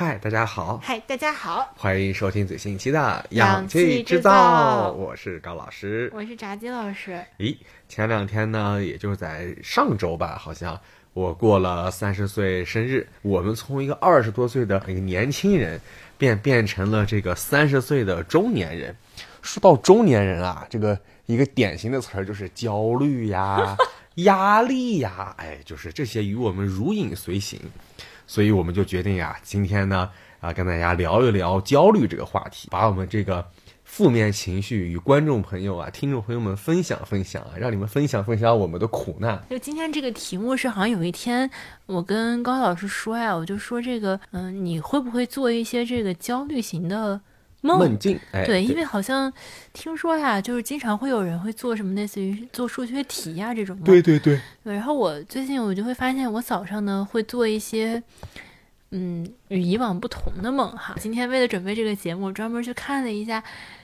嗨，大家好，嗨，大家好，欢迎收听最新一期的《氧气制制造我是高老师。我是炸鸡老师。咦，前两天呢，也就是在上周吧，好像我过了三十岁生日。我们从一个二十多岁的一个年轻人，变变成了这个三十岁的中年人。说到中年人啊，这个一个典型的词儿就是焦虑呀、压力呀，哎，就是这些与我们如影随形。所以我们就决定呀，今天呢啊，跟大家聊一聊焦虑这个话题，把我们这个负面情绪与观众朋友啊、听众朋友们分享分享啊，让你们分享分享我们的苦难。就今天这个题目是，好像有一天我跟高老师说呀，我就说这个，嗯、你会不会做一些这个焦虑型的梦？梦境，哎，对，因为好像听说呀，就是经常会有人会做什么类似于做数学题呀这种对对，对，然后我最近我就会发现，我早上呢会做一些，嗯，与以往不同的梦哈。今天为了准备这个节目，专门去看了一下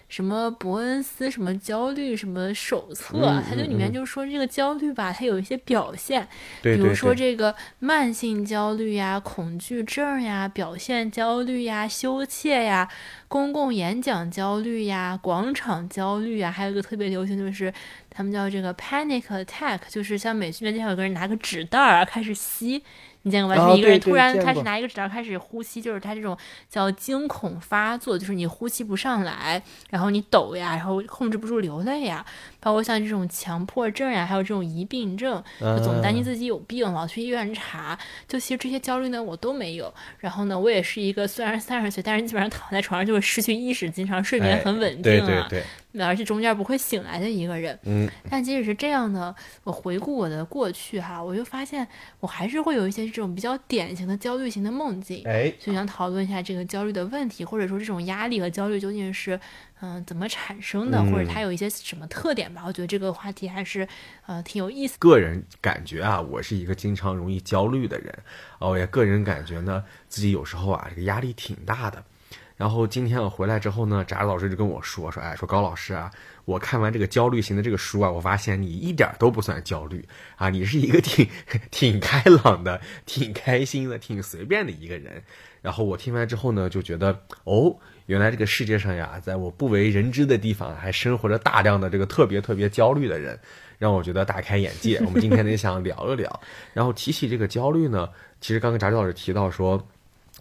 什么伯恩斯什么焦虑什么手册，嗯它就里面就说这个焦虑吧，它有一些表现，对对比如说这个慢性焦虑呀、恐惧症呀、表现焦虑呀、羞怯呀、公共演讲焦虑呀、广场焦虑呀，还有一个特别流行就是他们叫这个 panic attack，就是像美剧里面经常有个人拿个纸袋儿啊开始吸。你见过吧？啊就是一个人突然开始拿一个纸袋开始呼吸，就是他这种叫惊恐发作，就是你呼吸不上来，然后你抖呀，然后控制不住流泪呀，包括像这种强迫症呀，还有这种疑病症，就总担心嗯自己有病，老去医院查。就其实这些焦虑呢，我都没有。然后呢，我也是一个虽然三十岁，但是基本上躺在床上就会失去意识，经常睡眠哎很稳定对啊，对对，而且中间不会醒来的一个人。嗯，但即使是这样呢，我回顾我的过去哈，我就发现我还是会有一些这种比较典型的焦虑型的梦境。哎，就想讨论一下这个焦虑的问题，或者说这种压力和焦虑究竟是嗯、怎么产生的，嗯或者它有一些什么特点吧？我觉得这个话题还是呃挺有意思的。个人感觉啊，我是一个经常容易焦虑的人，哦，也个人感觉呢，自己有时候啊，这个压力挺大的。然后今天我回来之后呢，翟老师就跟我说说，哎，说高老师啊，我看完这个焦虑型的这个书啊，我发现你一点都不算焦虑啊，你是一个挺 挺开朗的、挺开心的、挺随便的一个人。然后我听完之后呢，就觉得哦，原来这个世界上呀，在我不为人知的地方，还生活着大量的这个特别特别焦虑的人，让我觉得大开眼界。我们今天呢也想聊一聊。然后提起这个焦虑呢，其实刚刚翟老师提到说。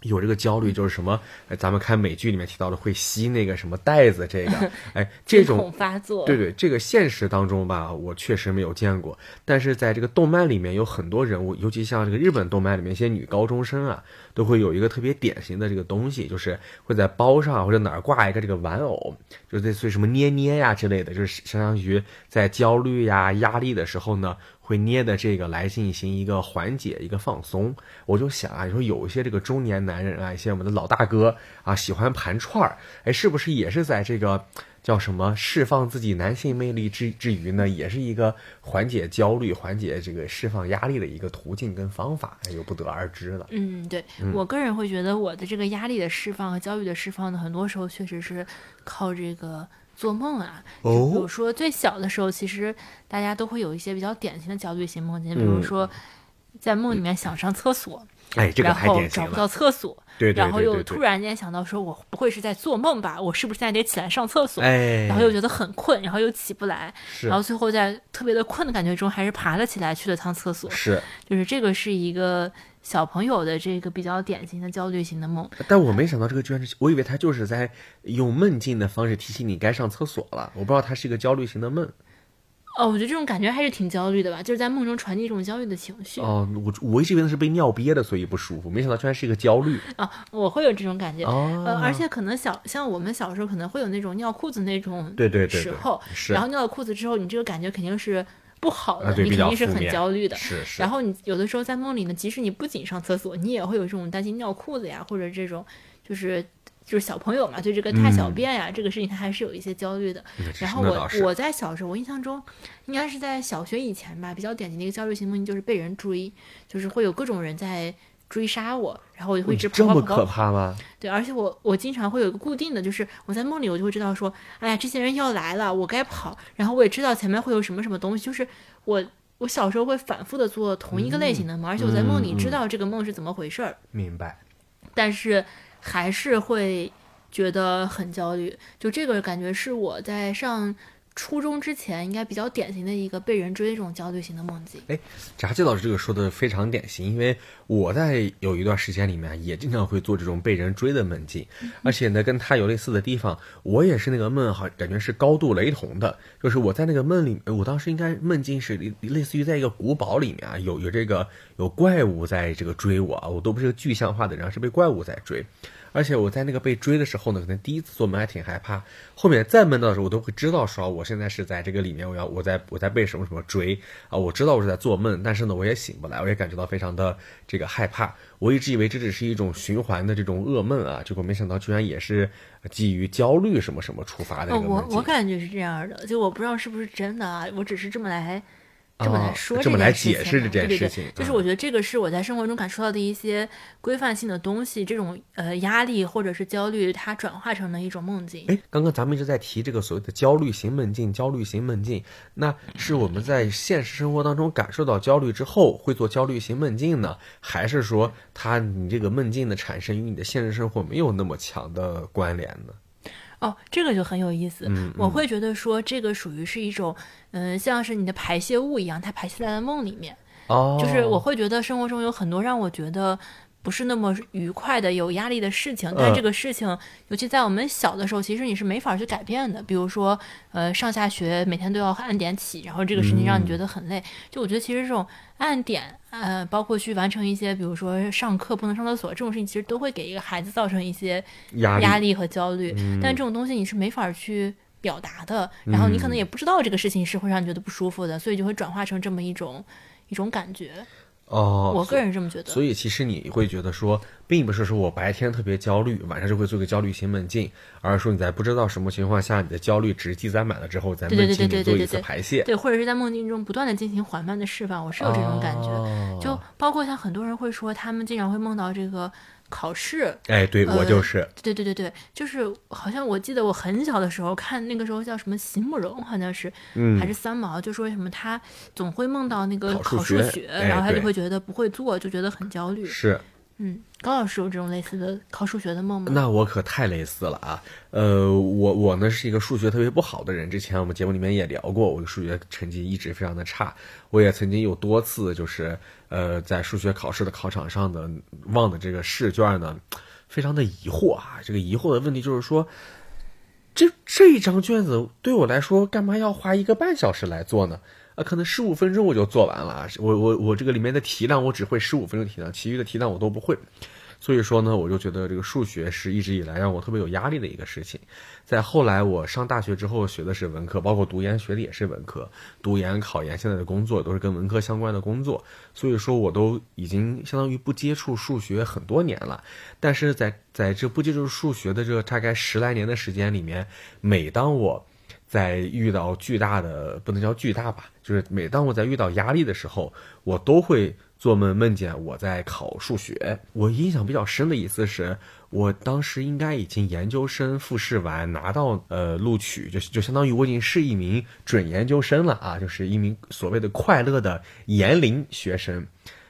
有这个焦虑，就是什么？哎，咱们看美剧里面提到的会吸那个什么袋子，这个，哎，这种发作，对对，这个现实当中吧，我确实没有见过。但是在这个动漫里面，有很多人物，尤其像这个日本动漫里面一些女高中生啊，都会有一个特别典型的这个东西，就是会在包上或者哪儿挂一个这个玩偶，就类似于什么捏捏呀之类的，就是相当于在焦虑呀、压力的时候呢，会捏的这个来进行一个缓解、一个放松。我就想啊，你说有一些这个中年男人啊，一些我们的老大哥啊，喜欢盘串儿，哎，是不是也是在这个叫什么释放自己男性魅力之之余呢，也是一个缓解焦虑、缓解这个释放压力的一个途径跟方法，哎，又不得而知了。嗯，对我个人会觉得我的这个压力的释放和焦虑的释放呢，很多时候确实是靠这个做梦啊。就比如哦，说最小的时候，其实大家都会有一些比较典型的焦虑型梦境，比如嗯说在梦里面想上厕所，哎，这个然后找不到。厕所，对对然后又。突然间想到说，我不会是在做梦吧？我是不是现在得起来上厕所？哎，然后又觉得很困，然后又起不来，是然后最后在特别的困的感觉中，还是爬了起来去了趟厕所。是，就是这个是一个小朋友的这个比较典型的焦虑型的梦。但我没想到这个居然是，我以为他就是在用梦境的方式提醒你该上厕所了，我不知道他是一个焦虑型的梦。哦，我觉得这种感觉还是挺焦虑的吧，就是在梦中传递一种焦虑的情绪、哦，我我一直以为那是被尿憋的，所以不舒服，没想到居然是一个焦虑。啊，我会有这种感觉。哦，呃，而且可能小像我们小时候可能会有那种尿裤子那种对对对对时候，然后尿了裤子之后，你这个感觉肯定是不好的，你肯定是很焦虑的。是是，然后你有的时候在梦里呢，即使你不仅上厕所，你也会有这种担心尿裤子呀，或者这种就是就是小朋友嘛，对这个大小便呀、这个事情他还是有一些焦虑的。嗯然后我我在小时候，我印象中应该是在小学以前吧，比较典型的一个焦虑型梦境就是被人追，就是会有各种人在追杀我，然后我就会一直跑这么可。怕吗？对，而且我我经常会有一个固定的，就是我在梦里我就会知道说，哎呀，这些人要来了，我该跑。然后我也知道前面会有什么什么东西，就是我我小时候会反复的做同一个类型的梦，而且我在梦里知道这个梦是怎么回事儿。明白。但是还是会觉得很焦虑。就这个感觉是我在上。初中之前应该比较典型的一个被人追这种焦虑型的梦境。哎，炸鸡老师这个说的非常典型，因为我在有一段时间里面也经常会做这种被人追的梦境，而且呢跟他有类似的地方，我也是那个梦好感觉是高度雷同的，就是我在那个梦里，我当时应该梦境是类似于在一个古堡里面啊，有有这个有怪物在这个追我啊，我都不是个具象化的人，是被怪物在追。而且我在那个被追的时候呢，可能第一次做梦还挺害怕，后面再梦到的时候，我都会知道说我现在是在这个里面，我要我在我在被什么什么追啊，我知道我是在做梦，但是呢，我也醒不来，我也感觉到非常的这个害怕。我一直以为这只是一种循环的这种噩梦啊，结果没想到居然也是基于焦虑什么什么触发的。我我感觉是这样的，就我不知道是不是真的啊，我只是这么来。这么来说，这么来解释这件事情，就是我觉得这个是我在生活中感受到的一些规范性的东西，这种呃压力或者是焦虑，它转化成了一种梦境。哎，刚刚咱们一直在提这个所谓的焦虑型梦境，焦虑型梦境，那是我们在现实生活当中感受到焦虑之后会做焦虑型梦境呢，还是说它你这个梦境的产生与你的现实生活没有那么强的关联呢？哦，这个就很有意思。我会觉得说，这个属于是一种，嗯，像是你的排泄物一样，它排泄在了梦里面。哦，就是我会觉得生活中有很多让我觉得。不是那么愉快的、有压力的事情，但这个事情，尤其在我们小的时候，其实你是没法去改变的。比如说，呃，上下学每天都要按点起，然后这个事情让你觉得很累。就我觉得，其实这种按点，呃，包括去完成一些，比如说上课不能上厕所这种事情，其实都会给一个孩子造成一些压力和焦虑。但这种东西你是没法去表达的，然后你可能也不知道这个事情是会让你觉得不舒服的，所以就会转化成这么一种一种感觉。哦，我个人这么觉得。所以其实你会觉得说，并不是说我白天特别焦虑，晚上就会做个焦虑型梦境，而是说你在不知道什么情况下，你的焦虑值积攒满了之后，在梦境里做一次排泄。对，或者是在梦境中不断的进行缓慢的释放。我是有这种感觉，就包括像很多人会说，他们经常会梦到这个。考试，哎，对我就是，对对对对，就是好像我记得我很小的时候看那个时候叫什么席慕容，好像是，嗯，还是三毛，就说什么他总会梦到那个考数学，然后他就会觉得不会做，就觉得很焦虑。是。嗯，高老师有这种类似的考数学的梦吗？那我可太类似了啊！呃，我我呢是一个数学特别不好的人，之前我们节目里面也聊过，我的数学成绩一直非常的差。我也曾经有多次就是呃在数学考试的考场上的忘的这个试卷呢，非常的疑惑啊。这个疑惑的问题就是说，这这一张卷子对我来说，干嘛要花一个半小时来做呢？啊，可能十五分钟我就做完了。我我我这个里面的题量，我只会十五分钟题量，其余的题量我都不会。所以说呢，我就觉得这个数学是一直以来让我特别有压力的一个事情。在后来我上大学之后学的是文科，包括读研学的也是文科，读研考研现在的工作都是跟文科相关的工作。所以说，我都已经相当于不接触数学很多年了。但是在在这不接触数学的这大概十来年的时间里面，每当我在遇到巨大的不能叫巨大吧，就是每当我在遇到压力的时候，我都会做梦梦见我在考数学。我印象比较深的一次是，我当时应该已经研究生复试完，拿到呃录取，就就相当于我已经是一名准研究生了啊，就是一名所谓的快乐的研龄学生。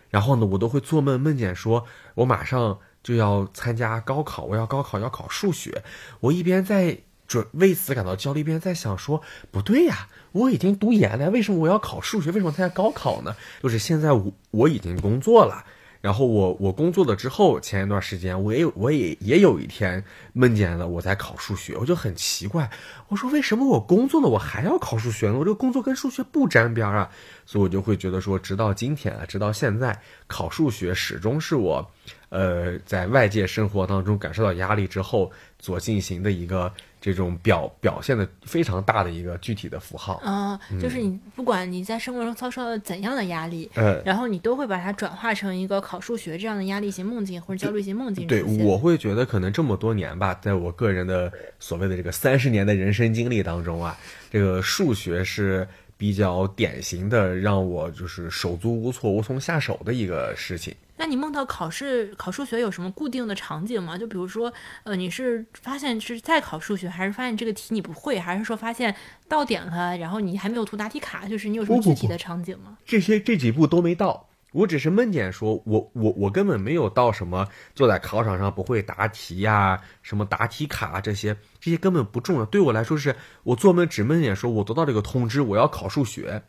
然后呢，我都会做梦梦见说，我马上就要参加高考，我要高考要考数学，我一边在。准为此感到焦虑，便在想说，不对呀，我已经读研了，为什么我要考数学？为什么参加高考呢？就是现在我我已经工作了，然后我我工作了之后，前一段时间我也我也也有一天梦见了我在考数学，我就很奇怪，我说为什么我工作了我还要考数学呢？我这个工作跟数学不沾边啊，所以我就会觉得说，直到今天啊，直到现在，考数学始终是我，呃，在外界生活当中感受到压力之后所进行的一个。这种表表现的非常大的一个具体的符号，嗯，就是你不管你在生活中遭受了怎样的压力，然后你都会把它转化成一个考数学这样的压力型梦境或者焦虑型梦境。对，我会觉得可能这么多年吧，在我个人的所谓的这个三十年的人生经历当中啊，这个数学是比较典型的让我就是手足无措、无从下手的一个事情。那你梦到考试考数学有什么固定的场景吗？就比如说，呃，你是发现是在考数学，还是发现这个题你不会，还是说发现到点了，然后你还没有涂答题卡？就是你有什么具体的场景吗？这些这几步都没到。我只是梦见说我我我根本没有到什么坐在考场上不会答题呀、什么答题卡啊这些，这些根本不重要。对我来说是，我做梦只梦见说我得到这个通知，我要考数学，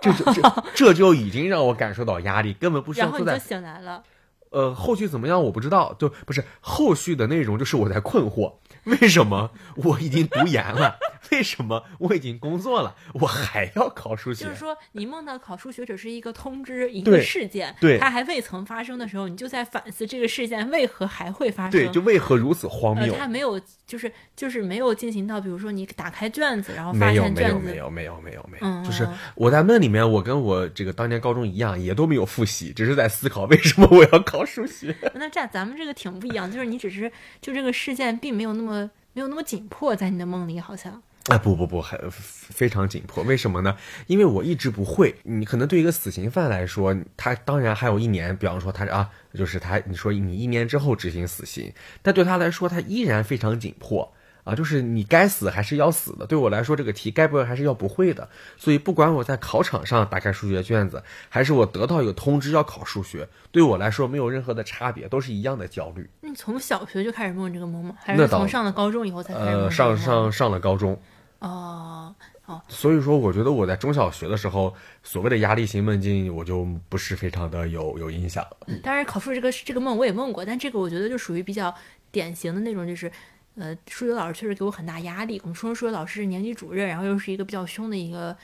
这就这这就已经让我感受到压力，根本不需要坐在然后你就醒来了。呃，后续怎么样我不知道，就不是后续的内容，就是我在困惑，为什么我已经读研了，为什么我已经工作了，我还要考数学就是？说，你梦到考数学只是一个通知，一个事件，对它还未曾发生的时候，你就在反思这个事件为何还会发生。对，就为何如此荒呃，谬？它没有，就是就是没有进行到，比如说你打开卷子，然后发现卷子没有没有没有没有没有，嗯就是我在梦里面，我跟我这个当年高中一样，也都没有复习，只是在思考为什么我要考数学。那这样咱们这个挺不一样，就是你只是就这个事件并没有那么没有那么紧迫，在你的梦里好像。哎，不不不，还非常紧迫。为什么呢？因为我一直不会。你可能对一个死刑犯来说，他当然还有一年，比方说他啊，就是他，你说你一年之后执行死刑，但对他来说，他依然非常紧迫啊，就是你该死还是要死的。对我来说，这个题该不会还是要不会的。所以不管我在考场上打开数学卷子，还是我得到一个通知要考数学，对我来说没有任何的差别，都是一样的焦虑。那你从小学就开始梦这个梦吗？还是从上了高中以后才开始梦这呃，上上上了高中。哦哦，所以说，我觉得我在中小学的时候，所谓的压力型梦境，我就不是非常的有有印象了。当然考数这个这个梦我也梦过，但这个我觉得就属于比较典型的那种，就是呃，数学老师确实给我很大压力。我们初中数学老师是年级主任，然后又是一个比较凶的一个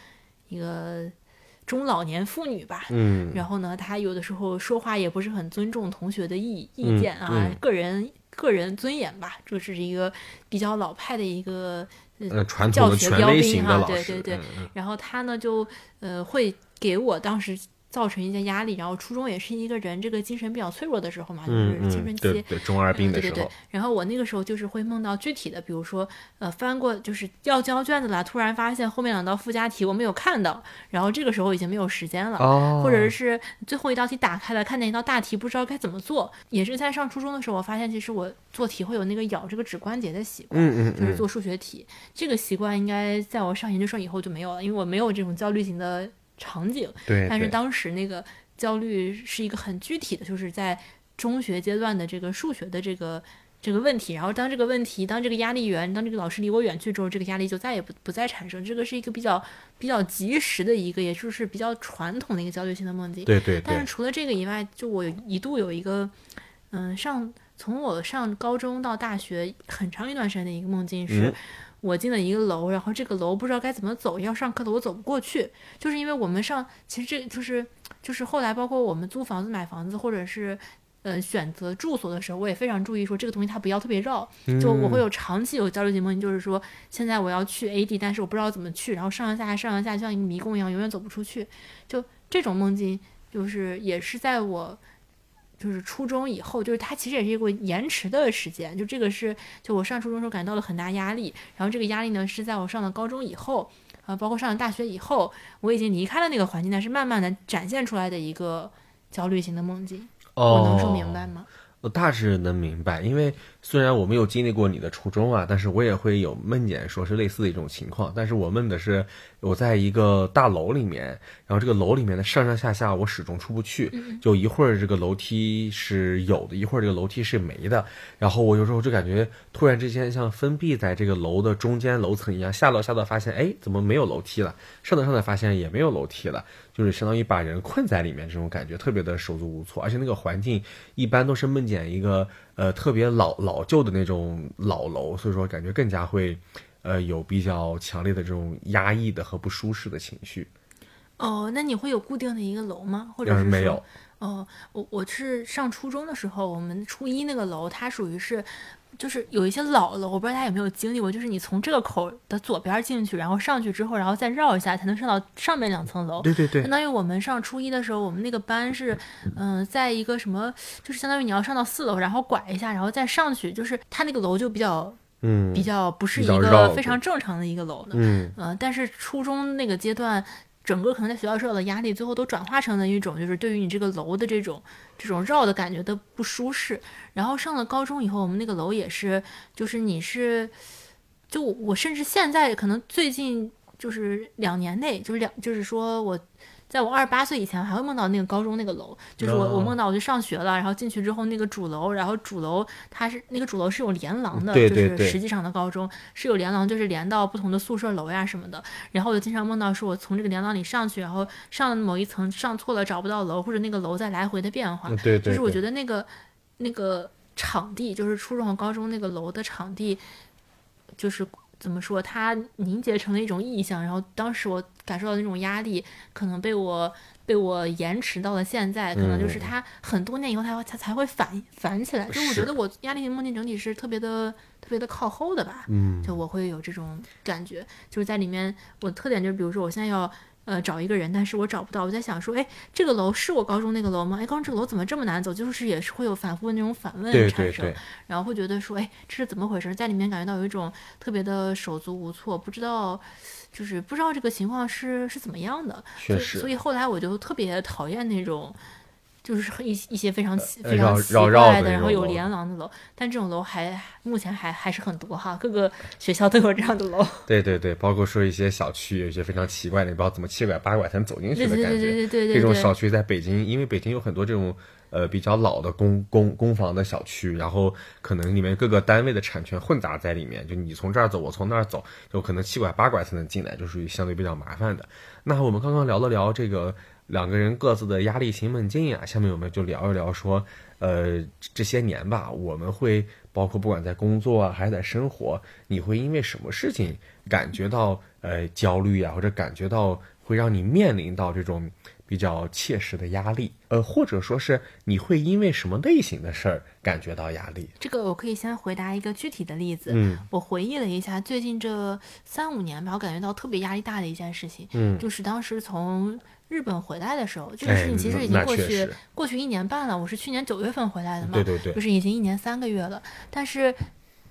一个中老年妇女吧。嗯，然后呢，她有的时候说话也不是很尊重同学的意嗯意见啊，嗯个人个人尊严吧，这是一个比较老派的一个呃，传统教学的权威标兵哈，型的老师，对对对。然后她呢就呃会给我当时造成一些压力，然后初中也是一个人这个精神比较脆弱的时候嘛，就是青春期。对对，中二病嗯对对对的时候，，然后我那个时候就是会梦到具体的，比如说，呃，翻过就是要交卷子了，突然发现后面两道附加题我没有看到，然后这个时候已经没有时间了，哦，或者是最后一道题打开了，看见一道大题不知道该怎么做，也是在上初中的时候，我发现其实我做题会有那个咬这个指关节的习惯，嗯嗯嗯，就是。做数学题，这个习惯应该在我上研究生以后就没有了，因为我没有这种焦虑型的场景。但是当时那个焦虑是一个很具体的，就是在中学阶段的这个数学的这个这个问题。然后当这个问题，当这个压力源，当这个老师离我远去之后，这个压力就再也不不再产生。这个是一个比较比较及时的一个，也就是比较传统的一个焦虑性的梦境。对对对但是，除了这个以外，就我一度有一个，嗯，上从我上高中到大学很长一段时间的一个梦境是，嗯我进了一个楼，然后这个楼不知道该怎么走，要上课的我走不过去，就是因为我们上其实这就是就是后来包括我们租房子、买房子或者是。呃，选择住所的时候，我也非常注意说这个东西它不要特别绕，就我嗯会有长期有焦虑性梦境，就是说现在我要去 A 地，但是我不知道怎么去，然后上上下下上上下下像一个迷宫一样，永远走不出去。就这种梦境，就是也是在我就是初中以后，就是它其实也是一个延迟的时间。就这个是，就我上初中时候感到了很大压力，然后这个压力呢是在我上了高中以后，啊、包括上了大学以后，我已经离开了那个环境，但是慢慢的展现出来的一个焦虑型的梦境。哦，我能说明白吗？我大致能明白，因为虽然我没有经历过你的初中啊，但是我也会有梦见说是类似的一种情况。但是我梦的是我在一个大楼里面，然后这个楼里面的上上下下我始终出不去，就一会儿这个楼梯是有的，一会儿这个楼梯是没的。然后我有时候就感觉突然之间像封闭在这个楼的中间楼层一样，下楼下到发现哎怎么没有楼梯了，上到上到发现也没有楼梯了。就是相当于把人困在里面，这种感觉特别的手足无措，而且那个环境一般都是梦见一个呃特别老老旧的那种老楼，所以说感觉更加会呃有比较强烈的这种压抑的和不舒适的情绪。哦，那你会有固定的一个楼吗？或者是没有？哦，我我是上初中的时候，我们初一那个楼，它属于是，就是有一些老楼，我不知道大家有没有经历过，就是你从这个口的左边进去，然后上去之后，然后再绕一下，才能上到上面两层楼。对对对相，当于我们上初一的时候，我们那个班是，嗯、在一个什么，就是相当于你要上到四楼，然后拐一下，然后再上去，就是它那个楼就比较嗯比较不是一个非常正常的一个楼的。嗯呃，但是初中那个阶段，整个可能在学校受到的压力，最后都转化成了一种就是对于你这个楼的这种这种绕的感觉的不舒适。然后上了高中以后，我们那个楼也是，就是你是，就我甚至现在可能最近就是两年内，就是两就是说我在我二十八岁以前，还会梦到那个高中那个楼，就是我、我哦梦到我去上学了，然后进去之后那个主楼，然后主楼它是那个主楼是有连廊的，对对对就是实际上的高中是有连廊，就是连到不同的宿舍楼呀什么的。然后我就经常梦到说我从这个连廊里上去，然后上了某一层上错了找不到楼，或者那个楼在来回的变化。嗯对对，就是我觉得得那个那个场地，就是初中和高中那个楼的场地，就是怎么说，它凝结成了一种意象。然后当时我感受到那种压力，可能被我被我延迟到了现在，可能就是嗯它很多年以后它会它才会反反起来。就我觉得我压力型梦境整体是特别的特别的靠后的吧。嗯，就我会有这种感觉，就是在里面，我的特点就是，比如说我现在要呃找一个人，但是我找不到，我在想说，哎，这个楼是我高中那个楼吗？哎，高中这个楼怎么这么难走？就是也是会有反复的那种反问产生，对对，然后会觉得说，哎，这是怎么回事？在里面感觉到有一种特别的手足无措，不知道。就是不知道这个情况是是怎么样的，所以确实所以后来我就特别讨厌那种，就是一一些非常非常奇绕绕绕怪的，然后有连廊的楼，但这种楼还目前还还是很多哈，各个学校都有这样的楼。对对对，包括说一些小区有一些非常奇怪的，你不知道怎么七拐八拐才能走进去的感觉。对对对对，对这种小区在北京，因为北京有很多这种呃比较老的公公公房的小区，然后可能里面各个单位的产权混杂在里面，就你从这儿走，我从那儿走，就可能七拐八拐才能进来，就属于相对比较麻烦的。那我们刚刚聊了聊这个两个人各自的压力型梦境呀，下面我们就聊一聊说，呃，这些年吧，我们会包括不管在工作，还是在生活，你会因为什么事情感觉到呃焦虑啊，或者感觉到会让你面临到这种比较切实的压力，呃，或者说是你会因为什么类型的事儿感觉到压力？这个我可以先回答一个具体的例子。嗯我回忆了一下，最近这三五年吧，我感觉到特别压力大的一件事情，嗯，就是当时从日本回来的时候，这个哎事情其实已经过去过去一年半了。我是去年九月份回来的嘛，对对对就，是已经一年三个月了。但是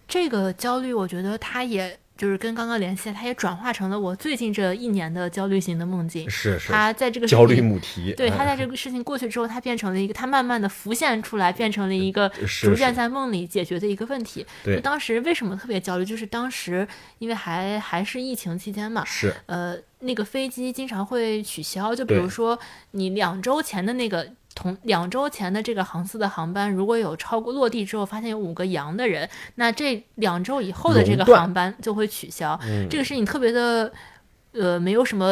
这个焦虑，我觉得它也就是跟刚刚联系，它也转化成了我最近这一年的焦虑型的梦境。是是它在这个事焦虑情母题，对，他哎在这个事情过去之后，它变成了一个，它慢慢的浮现出来，变成了一个逐渐在梦里解决的一个问题。对就当时为什么特别焦虑，就是当时因为还还是疫情期间嘛，是呃，那个飞机经常会取消，就比如说你两周前的那个。同两周前的这个航司的航班，如果有超过落地之后发现有五个阳的人，那这两周以后的这个航班就会取消。嗯这个事情特别的，呃，没有什么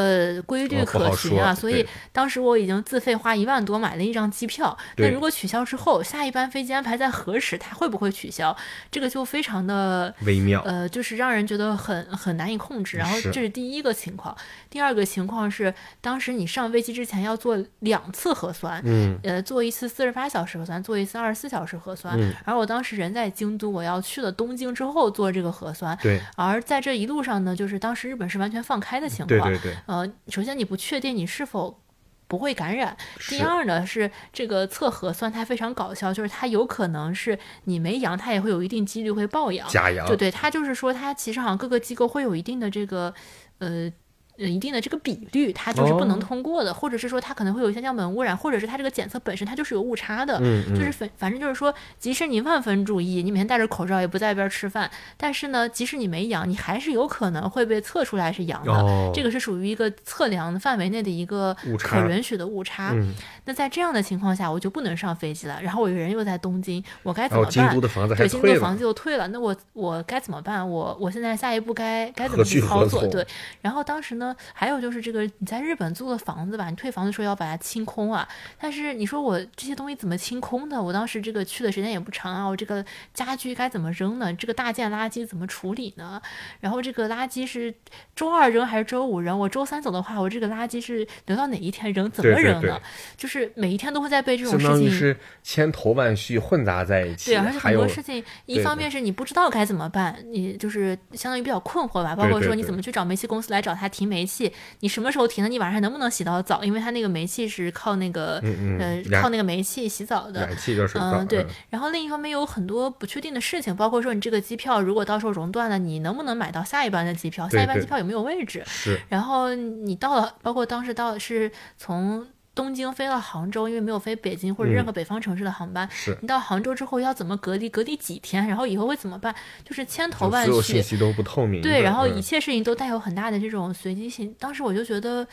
规律可循啊，所以当时我已经自费花一万多买了一张机票。那如果取消之后，下一班飞机安排在何时，它会不会取消？这个就非常的微妙，呃，就是让人觉得很很难以控制。然后这是第一个情况，第二个情况是，当时你上飞机之前要做两次核酸，嗯呃，做一次四十八小时核酸，做一次二十四小时核酸。嗯，而我当时人在京都，我要去了东京之后做这个核酸。对而在这一路上呢，就是当时日本是完全放开的情况。对对对，呃，首先你不确定你是否不会感染。第二呢是这个测核酸，它非常搞笑，就是它有可能是你没阳，它也会有一定几率会爆阳。假阳对对，它就是说，它其实好像各个机构会有一定的这个呃。呃，一定的这个比率，它就是不能哦通过的，或者是说它可能会有一些样本污染，或者是它这个检测本身它就是有误差的，嗯嗯就是反反正就是说，即使你万分注意，你每天戴着口罩也不在一边吃饭，但是呢，即使你没阳，你还是有可能会被测出来是阳的。哦，这个是属于一个测量范围内的一个可允许的误差。嗯，那在这样的情况下，我就不能上飞机了。然后我人又在东京，我该怎么办然后京都？的房子还对，京退了，都房子又退了，那我我该怎么办？我我现在下一步该该怎么去操作？从对，然后当时呢，还有就是这个你在日本租的房子吧，你退房的时候要把它清空啊。但是你说我这些东西怎么清空的？我当时这个去的时间也不长啊，我这个家具该怎么扔呢？这个大件垃圾怎么处理呢？然后这个垃圾是周二扔还是周五扔？我周三走的话，我这个垃圾是留到哪一天扔？怎么对对对扔呢？就是每一天都会在被这种事情。是千头万绪混杂在一起，对，而且很多事情，一方面是你不知道该怎么办，你就是相当于比较困惑吧。包括说你怎么去找煤气公司来找他提煤气，你什么时候停的？你晚上还能不能洗到澡？因为他那个煤气是靠那个、嗯嗯呃靠那个煤气洗澡的。燃气热水澡，嗯，对。然后另一方面有很多不确定的事情，包括说你这个机票如果到时候熔断了，你能不能买到下一班的机票？下一班机票有没有位置？是然后你到了，包括当时到是从东京飞到杭州，因为没有飞北京或者任何北方城市的航班。是，你到杭州之后要怎么隔离？隔离几天？然后以后会怎么办？就是千头万绪所有信绪。息都不透明，对，然后嗯一切事情都带有很大的这种随机性。当时我就觉得，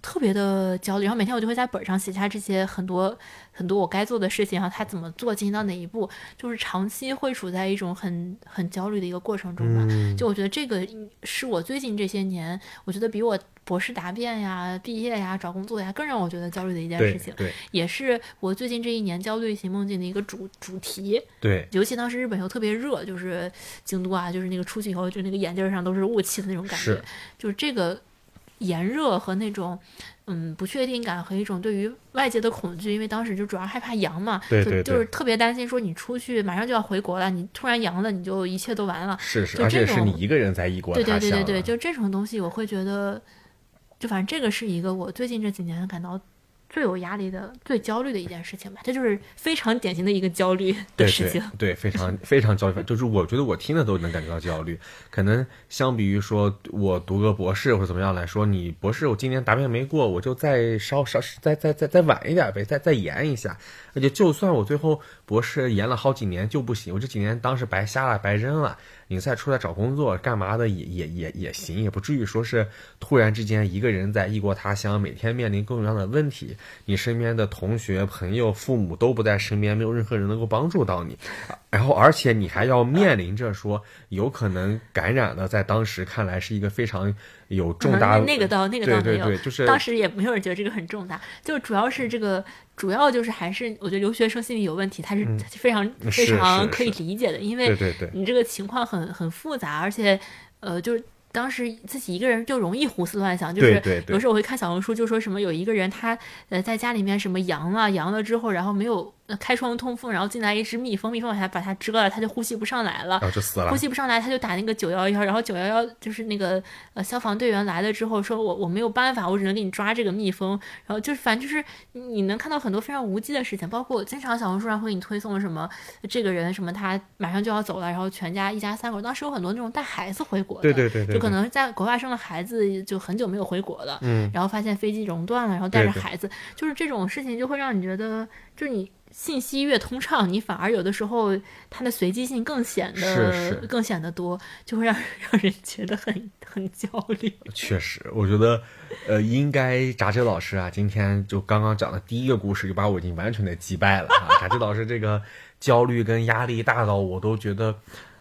特别的焦虑，然后每天我就会在本上写下这些很多很多我该做的事情，然后他怎么做，进行到哪一步，就是长期会处在一种很很焦虑的一个过程中吧。就我觉得这个是我最近这些年，我觉得比我博士答辩呀、毕业呀、找工作呀更让我觉得焦虑的一件事情，对，也是我最近这一年焦虑型梦境的一个主主题。对，尤其当时日本又特别热，就是京都啊，就是那个出去以后，就那个眼镜上都是雾气的那种感觉，就是这个。炎热和那种，嗯，不确定感和一种对于外界的恐惧，因为当时就主要害怕阳嘛，对对，就是特别担心说你出去马上就要回国了，你突然阳了，你就一切都完了。是是，而且是你一个人在异国对对对对对，就这种东西，我会觉得，就反正这个是一个我最近这几年感到。最有压力的、最焦虑的一件事情吧，这就是非常典型的一个焦虑的事情。对，非常非常焦虑，就是我觉得我听了都能感觉到焦虑。可能相比于说我读个博士或者怎么样来说，你博士我今年答辩没过，我就再稍稍再再再再晚一点呗，再再延一下。而且就算我最后博士延了好几年就不行，我这几年当时白瞎了、白扔了。你再出来找工作干嘛的也也也也行，也不至于说是突然之间一个人在异国他乡，每天面临各种各样的问题。你身边的同学、朋友、父母都不在身边，没有任何人能够帮助到你。然后，而且你还要面临着说有可能感染的，在当时看来是一个非常有重大。那个倒那个倒没有，就是当时也没有人觉得这个很重大，就主要是这个。主要就是还是我觉得留学生心理有问题，他是非常非常可以理解的，因为你这个情况很很复杂，而且呃就是。当时自己一个人就容易胡思乱想，就是有时候我会看小红书，就说什么有一个人他呃在家里面什么阳了，阳了之后，然后没有开窗通风，然后进来一只蜜蜂，蜜蜂把他把它蛰了，它就呼吸不上来了，然后就死了。呼吸不上来，它就打那个九幺幺，然后九幺幺就是那个呃消防队员来了之后，说我我没有办法，我只能给你抓这个蜜蜂，然后就是反正就是你能看到很多非常无稽的事情，包括经常小红书上会给你推送什么这个人什么他马上就要走了，然后全家一家三口，当时有很多那种带孩子回国的，对对对，就可能在国外。生了孩子就很久没有回国了，嗯，然后发现飞机熔断了，然后带着孩子，就是这种事情就会让你觉得，就是你信息越通畅，你反而有的时候它的随机性更显得更显得多，就会让让人觉得很很焦虑。确实，我觉得，呃，应该扎志老师啊，今天就刚刚讲的第一个故事，就把我已经完全的击败了啊！扎志老师这个焦虑跟压力大到我都觉得，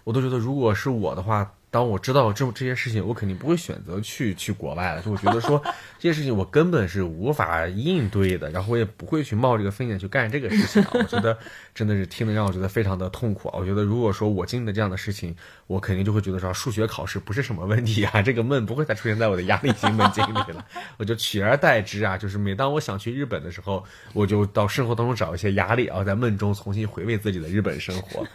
我都觉得如果是我的话。当我知道这这些事情，我肯定不会选择去去国外了。就我觉得说 这些事情我根本是无法应对的，然后我也不会去冒这个风险去干这个事情。我觉得 真的是听得让我觉得非常的痛苦啊！我觉得如果说我经历了这样的事情，我肯定就会觉得说数学考试不是什么问题啊，这个梦不会再出现在我的压力型梦境里了。我就取而代之啊，就是每当我想去日本的时候，我就到生活当中找一些压力啊，在梦中重新回味自己的日本生活。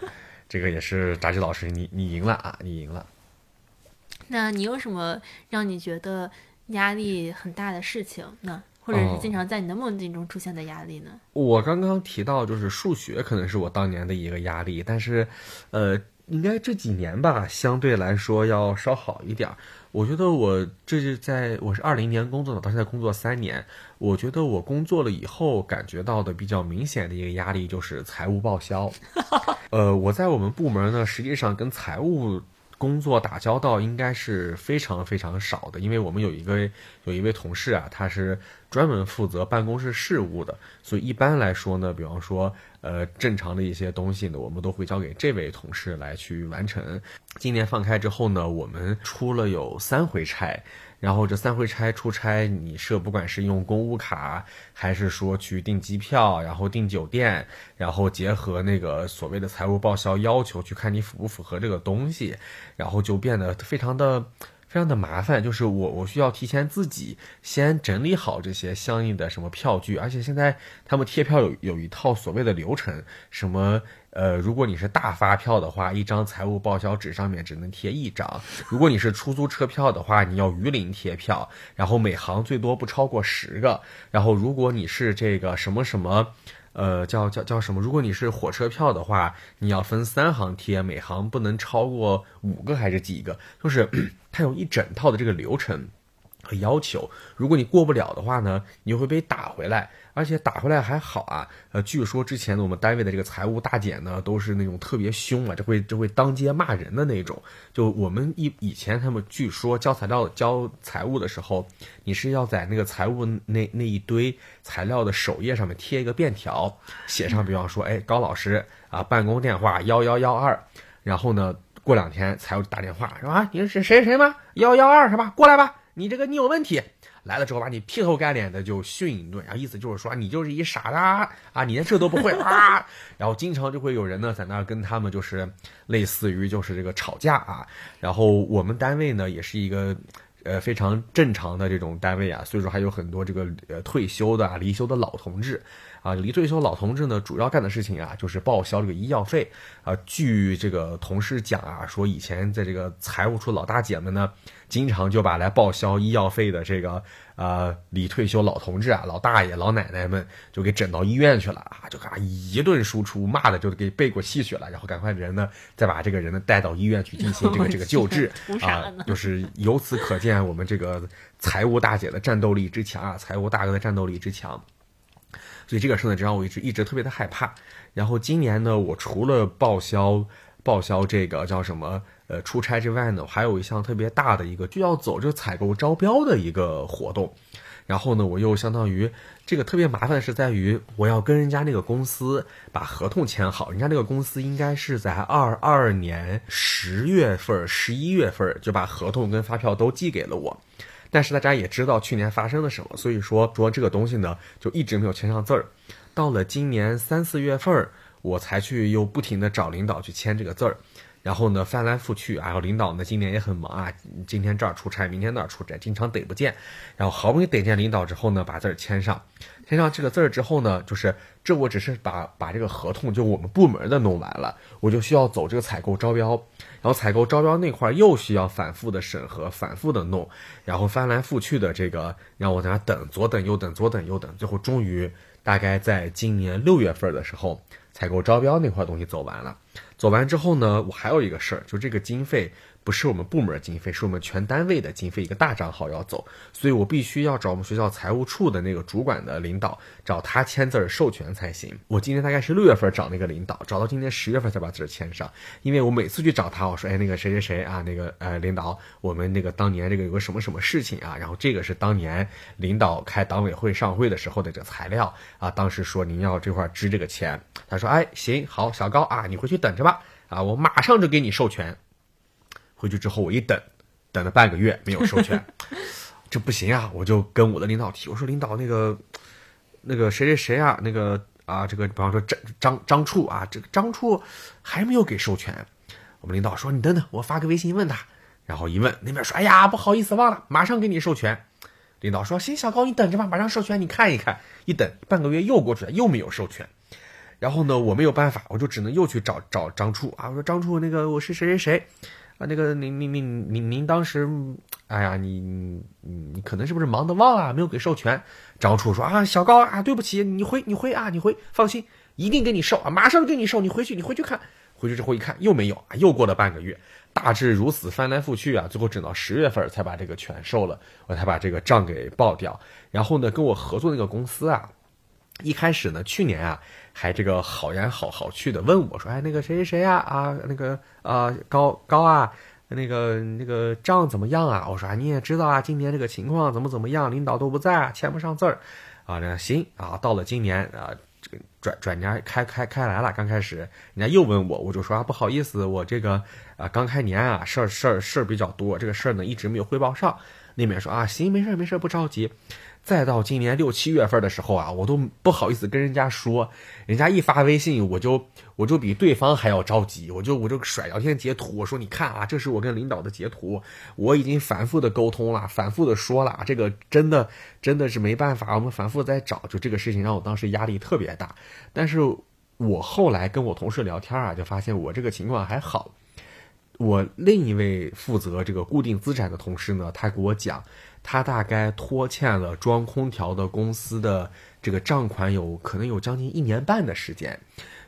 这个也是炸鸡老师，你你赢了啊，你赢了。那你有什么让你觉得压力很大的事情呢？或者是经常在你的梦境中出现的压力呢？我刚刚提到，就是数学可能是我当年的一个压力，但是，呃，应该这几年吧，相对来说要稍好一点。我觉得我这是在我是二零年工作的，到现在工作三年，我觉得我工作了以后感觉到的比较明显的一个压力就是财务报销。呃，我在我们部门呢，实际上跟财务。工作打交道应该是非常非常少的，因为我们有一个有一位同事啊，他是专门负责办公室事务的，所以一般来说呢，比方说呃正常的一些东西呢，我们都会交给这位同事来去完成。今年放开之后呢，我们出了有三回差。然后这三回差出差，你设不管是用公务卡，还是说去订机票，然后订酒店，然后结合那个所谓的财务报销要求，去看你符不符合这个东西，然后就变得非常的非常的麻烦。就是我我需要提前自己先整理好这些相应的什么票据，而且现在他们贴票有有一套所谓的流程，什么。呃，如果你是大发票的话，一张财务报销纸上面只能贴一张；如果你是出租车票的话，你要鱼鳞贴票，然后每行最多不超过十个。然后如果你是这个什么什么，呃，叫叫叫什么？如果你是火车票的话，你要分三行贴，每行不能超过五个还是几个？就是 它有一整套的这个流程。和要求。如果你过不了的话呢，你就会被打回来。而且打回来还好啊，呃，据说之前的我们单位的这个财务大姐呢，都是那种特别凶啊，这会这会当街骂人的那种。就我们以以前他们据说交材料交财务的时候，你是要在那个财务那那一堆材料的首页上面贴一个便条，写上比方说，哎，高老师啊，办公电话幺幺幺二，然后呢，过两天财务打电话是吧？你是谁谁吗？幺幺二是吧？过来吧，你这个你有问题。来了之后把你劈头盖脸的就训一顿，然后意思就是说你就是一傻子啊，你连这都不会啊，然后经常就会有人呢在那儿跟他们就是类似于就是这个吵架啊，然后我们单位呢也是一个呃非常正常的这种单位啊，所以说还有很多这个呃退休的啊离休的老同志。啊，离退休老同志呢，主要干的事情啊，就是报销这个医药费。啊，据这个同事讲啊，说以前在这个财务处老大姐们呢，经常就把来报销医药费的这个呃离退休老同志啊、老大爷、老奶奶们，就给整到医院去了啊，就啊一顿输出，骂的就给背过气去了，然后赶快人呢，再把这个人呢带到医院去进行这个 这个救治啊，就是由此可见我们这个财务大姐的战斗力之强啊，财务大哥的战斗力之强。所以这个事呢，就让我一直一直特别的害怕。然后今年呢，我除了报销报销这个叫什么呃出差之外呢，还有一项特别大的一个就要走这个采购招标的一个活动。然后呢，我又相当于这个特别麻烦的是在于，我要跟人家那个公司把合同签好。人家那个公司应该是在二二年十月份、十一月份就把合同跟发票都寄给了我。但是大家也知道去年发生了什么，所以说说这个东西呢，就一直没有签上字儿。到了今年三四月份，我才去又不停的找领导去签这个字儿。然后呢，翻来覆去，然后领导呢今年也很忙啊，今天这儿出差，明天那儿出差，经常逮不见。然后好不容易逮见领导之后呢，把字儿签上。签上这个字儿之后呢，就是这我只是把把这个合同就我们部门的弄完了，我就需要走这个采购招标，然后采购招标那块儿又需要反复的审核，反复的弄，然后翻来覆去的这个让我在那等，左等右等，左等右等，最后终于大概在今年六月份的时候，采购招标那块东西走完了。走完之后呢，我还有一个事儿，就这个经费。不是我们部门经费，是我们全单位的经费，一个大账号要走，所以我必须要找我们学校财务处的那个主管的领导，找他签字授权才行。我今天大概是六月份找那个领导，找到今年十月份才把字签上。因为我每次去找他，我说，哎，那个谁谁谁啊，那个呃领导，我们那个当年这个有个什么什么事情啊，然后这个是当年领导开党委会上会的时候的这个材料啊，当时说您要这块支这个钱，他说，哎，行好，小高啊，你回去等着吧，啊，我马上就给你授权。回去之后，我一等，等了半个月没有授权，这不行啊！我就跟我的领导提，我说领导那个，那个谁谁谁啊，那个啊，这个比方说张张张处啊，这个张处还没有给授权。我们领导说你等等，我发个微信问他。然后一问那边说，哎呀，不好意思忘了，马上给你授权。领导说行，小高你等着吧，马上授权，你看一看。一等半个月又过去了，又没有授权。然后呢，我没有办法，我就只能又去找找张处啊，我说张处那个我是谁谁谁。啊，那个您您您您您当时，哎呀，你你你可能是不是忙的忘了，没有给授权？张处说啊，小高啊，对不起，你回你回啊，你回，放心，一定给你授啊，马上给你授，你回去你回去看，回去之后一看又没有啊，又过了半个月，大致如此翻来覆去啊，最后整到十月份才把这个全授了，我才把这个账给报掉。然后呢，跟我合作那个公司啊，一开始呢，去年啊。还这个好言好好趣的问我说：“哎，那个谁谁谁呀？啊，那个啊高高啊，那个那个账怎么样啊？”我说：“啊，你也知道啊，今年这个情况怎么怎么样，领导都不在，签不上字儿。”啊，那行啊，到了今年啊，这个转转年开开开来了，刚开始人家又问我，我就说啊，不好意思，我这个啊刚开年啊，事儿事儿事儿比较多，这个事儿呢一直没有汇报上。那边说啊，行，没事没事不着急。再到今年六七月份的时候啊，我都不好意思跟人家说，人家一发微信，我就我就比对方还要着急，我就我就甩聊天截图，我说你看啊，这是我跟领导的截图，我已经反复的沟通了，反复的说了，这个真的真的是没办法，我们反复在找，就这个事情让我当时压力特别大。但是我后来跟我同事聊天啊，就发现我这个情况还好。我另一位负责这个固定资产的同事呢，他给我讲。他大概拖欠了装空调的公司的这个账款，有可能有将近一年半的时间。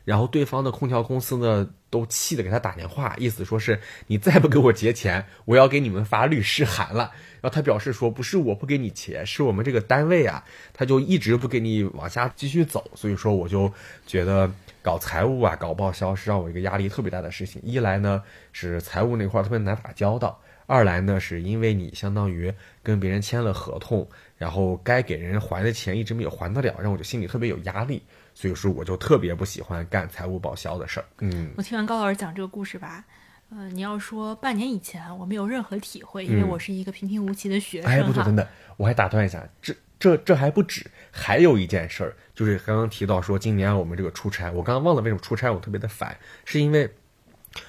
然后对方的空调公司呢都气的给他打电话，意思说是你再不给我结钱，我要给你们发律师函了。然后他表示说，不是我不给你结，是我们这个单位啊，他就一直不给你往下继续走。所以说，我就觉得搞财务啊，搞报销是让我一个压力特别大的事情。一来呢是财务那块特别难打交道，二来呢是因为你相当于跟别人签了合同，然后该给人还的钱一直没有还得了，让我就心里特别有压力。所以说，我就特别不喜欢干财务报销的事儿。嗯，我听完高老师讲这个故事吧，呃，你要说半年以前我没有任何体会，因为我是一个平平无奇的学生。哎，不对，等等，我还打断一下，这这这还不止，还有一件事儿，就是刚刚提到说今年我们这个出差，我刚刚忘了为什么出差我特别的烦，是因为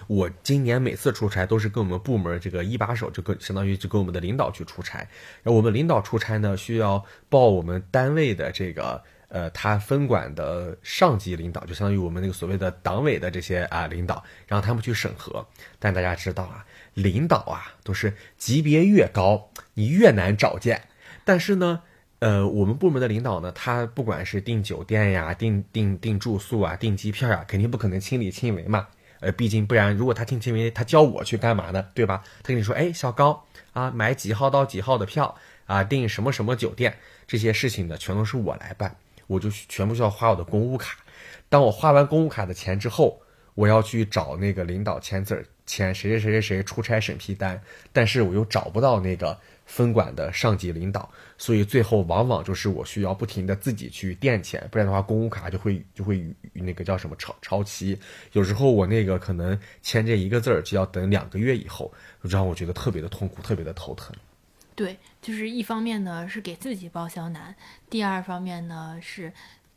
我今年每次出差都是跟我们部门这个一把手，就跟相当于就跟我们的领导去出差，然后我们领导出差呢，需要报我们单位的这个。呃，他分管的上级领导就相当于我们那个所谓的党委的这些啊领导，让他们去审核。但大家知道啊，领导啊都是级别越高，你越难找见。但是呢，呃，我们部门的领导呢，他不管是订酒店呀、订订订住宿啊、订机票呀，肯定不可能亲力亲为嘛。呃，毕竟不然，如果他亲力亲为，他叫我去干嘛呢？对吧？他跟你说，哎，小高啊，买几号到几号的票啊，订什么什么酒店，这些事情呢，全都是我来办。我就全部需要花我的公务卡，当我花完公务卡的钱之后，我要去找那个领导签字，签谁谁谁谁谁出差审批单，但是我又找不到那个分管的上级领导，所以最后往往就是我需要不停的自己去垫钱，不然的话公务卡就会就会那个叫什么超超期，有时候我那个可能签这一个字儿就要等两个月以后，让我觉得特别的痛苦，特别的头疼。对，就是一方面呢是给自己报销难，第二方面呢是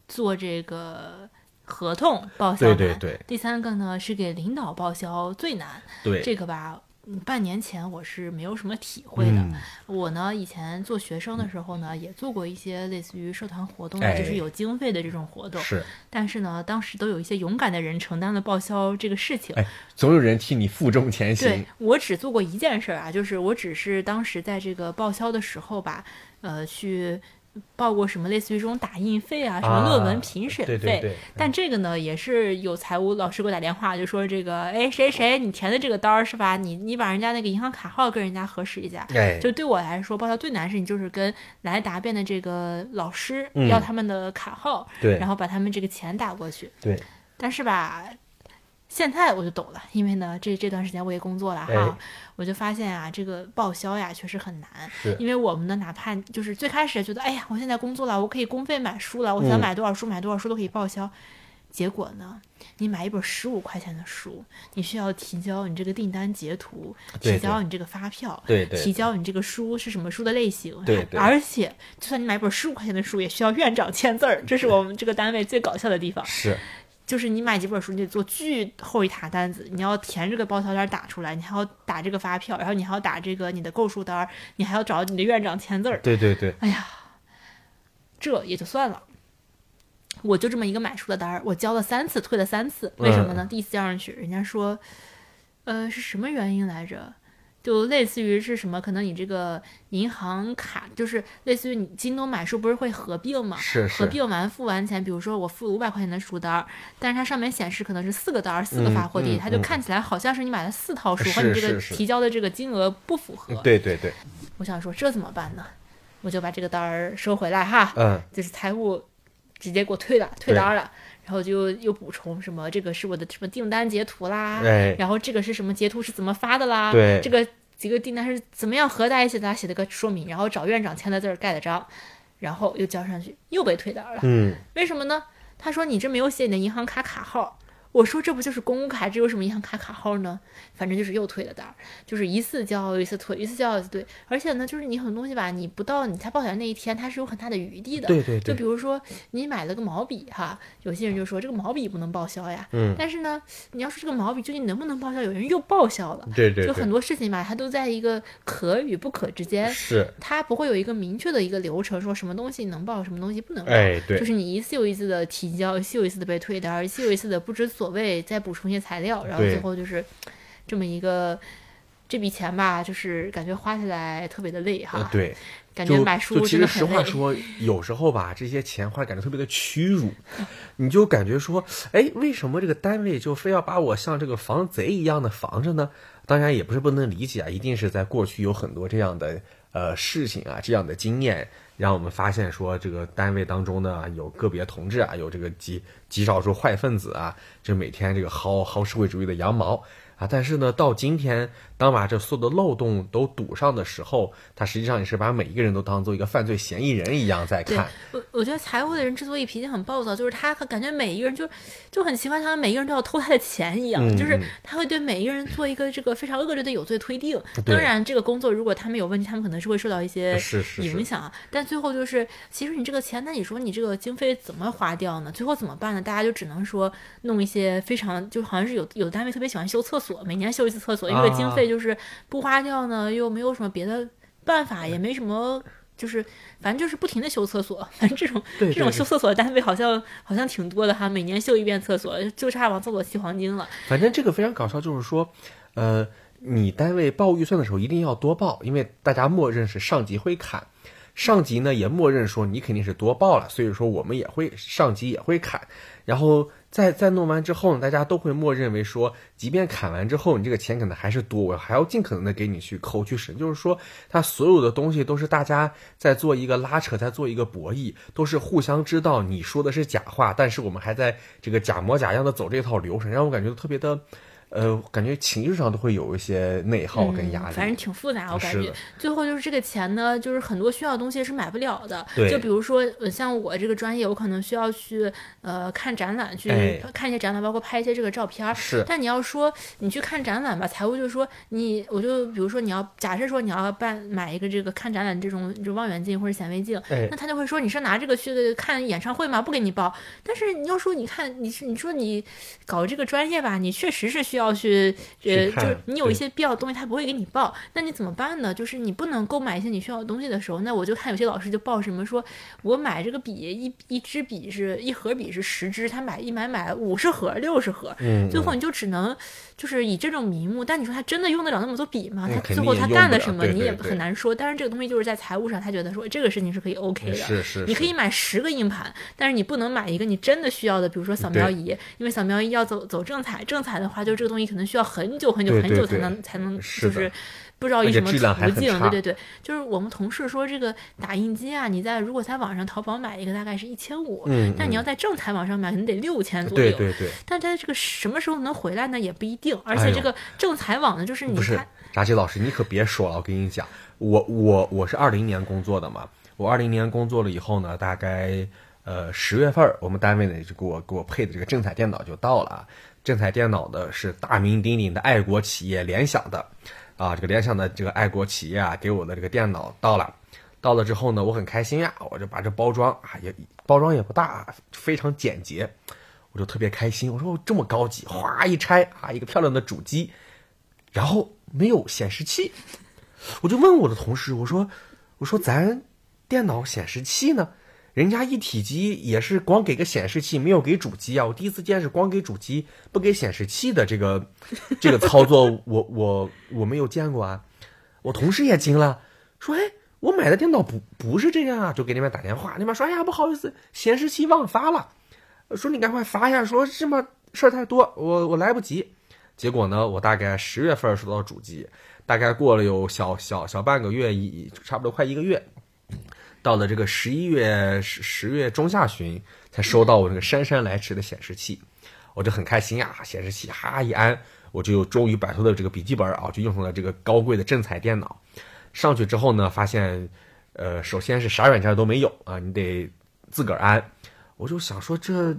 做这个合同报销难，对对对，第三个呢是给领导报销最难。对，这个吧。半年前我是没有什么体会的。我呢，以前做学生的时候呢，也做过一些类似于社团活动，就是有经费的这种活动。是。但是呢，当时都有一些勇敢的人承担了报销这个事情。哎，总有人替你负重前行。对我只做过一件事儿啊，就是我只是当时在这个报销的时候吧，呃，去。报过什么类似于这种打印费啊，什么论文评审费？但这个呢，也是有财务老师给我打电话，就说这个，哎，谁谁你填的这个单儿是吧？你你把人家那个银行卡号跟人家核实一下。就对我来说，报销最难的事情就是跟来答辩的这个老师要他们的卡号，对，然后把他们这个钱打过去。对，但是吧。现在我就懂了，因为呢，这这段时间我也工作了哈，我就发现啊，这个报销呀确实很难。因为我们呢，哪怕就是最开始觉得，哎呀，我现在工作了，我可以公费买书了，我想买多少书买多少书都可以报销。结果呢，你买一本十五块钱的书，你需要提交你这个订单截图，提交你这个发票，对对，提交你这个书是什么书的类型，对对，而且就算你买一本十五块钱的书，也需要院长签字儿，这是我们这个单位最搞笑的地方。是。就是你买几本书，你得做巨厚一沓单子，你要填这个报销单打出来，你还要打这个发票，然后你还要打这个你的购书单，你还要找你的院长签字儿。对对对。哎呀，这也就算了，我就这么一个买书的单儿，我交了三次，退了三次，为什么呢？第一次交上去，人家说，呃，是什么原因来着？就类似于是什么？可能你这个银行卡就是类似于你京东买书不是会合并吗？是是。合并完付完钱，比如说我付五百块钱的书单，但是它上面显示可能是四个单，四个发货地，它就看起来好像是你买了四套书，和你这个提交的这个金额不符合。对对对。我想说这怎么办呢？我就把这个单儿收回来哈。嗯。就是财务直接给我退了，退单了。然后就又补充什么，这个是我的什么订单截图啦，然后这个是什么截图是怎么发的啦，这个几个订单是怎么样合在一起的，写了个说明，然后找院长签的字儿盖的章，然后又交上去，又被退单了。嗯，为什么呢？他说你这没有写你的银行卡卡号。我说这不就是公务卡，这有什么银行卡卡号呢？反正就是又退了单，就是一次交一次退，一次交一次退。而且呢，就是你很多东西吧，你不到你才报销那一天，它是有很大的余地的。对对对。就比如说你买了个毛笔哈，有些人就说这个毛笔不能报销呀。嗯。但是呢，你要说这个毛笔究竟能不能报销，有人又报销了。对对。就很多事情吧，它都在一个可与不可之间。是。它不会有一个明确的一个流程，说什么东西能报，什么东西不能报。哎，对。就是你一次又一次的提交，一次又一次的被退单，一次又一次的不知所谓，再补充。一些材料，然后最后就是这么一个这笔钱吧，就是感觉花起来特别的累哈。对，感觉买书就其实实。话说，有时候吧，这些钱花的感觉特别的屈辱，你就感觉说，哎，为什么这个单位就非要把我像这个防贼一样的防着呢？当然也不是不能理解啊，一定是在过去有很多这样的呃事情啊，这样的经验，让我们发现说，这个单位当中呢有个别同志啊，有这个极极少数坏分子啊，这每天这个薅薅社会主义的羊毛。啊，但是呢，到今天，当把这所有的漏洞都堵上的时候，他实际上也是把每一个人都当做一个犯罪嫌疑人一样在看。我，我觉得财务的人之所以脾气很暴躁，就是他感觉每一个人就就很奇怪，他们每一个人都要偷他的钱一样，嗯就是嗯他会对每一个人做一个这个非常恶劣的有罪推定。当然，这个工作如果他们有问题，他们可能是会受到一些是是是影响啊。但最后就是，其实你这个钱，那你说你这个经费怎么花掉呢？最后怎么办呢？大家就只能说弄一些非常，就好像是有有的单位特别喜欢修厕所，每年修一次厕所，因为经啊费就是不花掉呢，又没有什么别的办法，也没什么。就是，反正就是不停的修厕所，反正这种这种修厕所的单位好像好像挺多的哈，每年修一遍厕所，就差往厕所吸黄金了。反正这个非常搞笑，就是说，呃，你单位报预算的时候一定要多报，因为大家默认是上级会砍，上级呢也默认说你肯定是多报了，所以说我们也会上级也会砍，然后在在弄完之后呢，大家都会默认为说，即便砍完之后你这个钱可能还是多，我还要尽可能的给你去抠去省，就是说它所有的东西都是大家在做一个拉扯，在做一个博弈，都是互相知道你说的是假话，但是我们还在这个假模假样的走这套流程，让我感觉特别的。呃，感觉情绪上都会有一些内耗跟压力。嗯反正挺复杂，我感觉。最后就是这个钱呢，就是很多需要的东西是买不了的。对就比如说，呃，像我这个专业，我可能需要去呃看展览，去哎看一些展览，包括拍一些这个照片。是但你要说你去看展览吧，财务就说你，我就比如说你要假设说你要办买一个这个看展览这种就望远镜或者显微镜，哎那他就会说你是拿这个去看演唱会吗？不给你报。但是你要说你看你是你说你搞这个专业吧，你确实是需要去呃，就是你有一些必要的东西，他不会给你报，那你怎么办呢？就是你不能购买一些你需要的东西的时候，那我就看有些老师就报什么说，我买这个笔一一支笔是一盒笔是十支，他买一买买五十盒六十盒，嗯，最后你就只能就是以这种名目，但你说他真的用得了那么多笔吗？嗯他最后他干了什么，你也很难说。但是这个东西就是在财务上，他觉得说这个事情是可以 OK 的，是是，你可以买十个硬盘，但是你不能买一个你真的需要的，比如说扫描仪，因为扫描仪要走走正彩，正彩的话，就这个东西可能需要很久很久很久才能才能，就是不知道以什么途径，对对对，就是我们同事说这个打印机啊，你在如果在网上淘宝买一个大概是一千五，嗯，但你要嗯在正彩网上买，可能得六千左右。对对对，但它这个什么时候能回来呢？也不一定。而且这个正彩网呢，就是你不是看，扎西老师，你可别说了，我跟你讲，我我我是二零年工作的嘛，我二零年工作了以后呢，大概呃十月份儿，我们单位呢就给我给我配的这个正彩电脑就到了啊。正彩电脑的是大名鼎鼎的爱国企业联想的，啊，这个联想的这个爱国企业啊，给我的这个电脑到了，到了之后呢，我很开心呀，我就把这包装啊也包装也不大，非常简洁，我就特别开心，我说这么高级，哗一拆啊，一个漂亮的主机，然后没有显示器，我就问我的同事，我说我说咱电脑显示器呢？人家一体机也是光给个显示器，没有给主机啊！我第一次见是光给主机不给显示器的这个 这个操作，我我我没有见过啊！我同事也惊了，说：“哎，我买的电脑不不是这样啊！”就给那边打电话，那边说：“哎呀，不好意思，显示器忘发了，说你赶快发呀！说这么事儿太多，我我来不及。”结果呢，我大概十月份收到主机，大概过了有小小小半个月，一差不多快一个月，到了这个十一月十十月中下旬，才收到我这个姗姗来迟的显示器，我就很开心啊！显示器哈一安，我就终于摆脱了这个笔记本啊，就用上了这个高贵的正彩电脑。上去之后呢，发现，呃，首先是啥软件都没有啊，你得自个儿安。我就想说这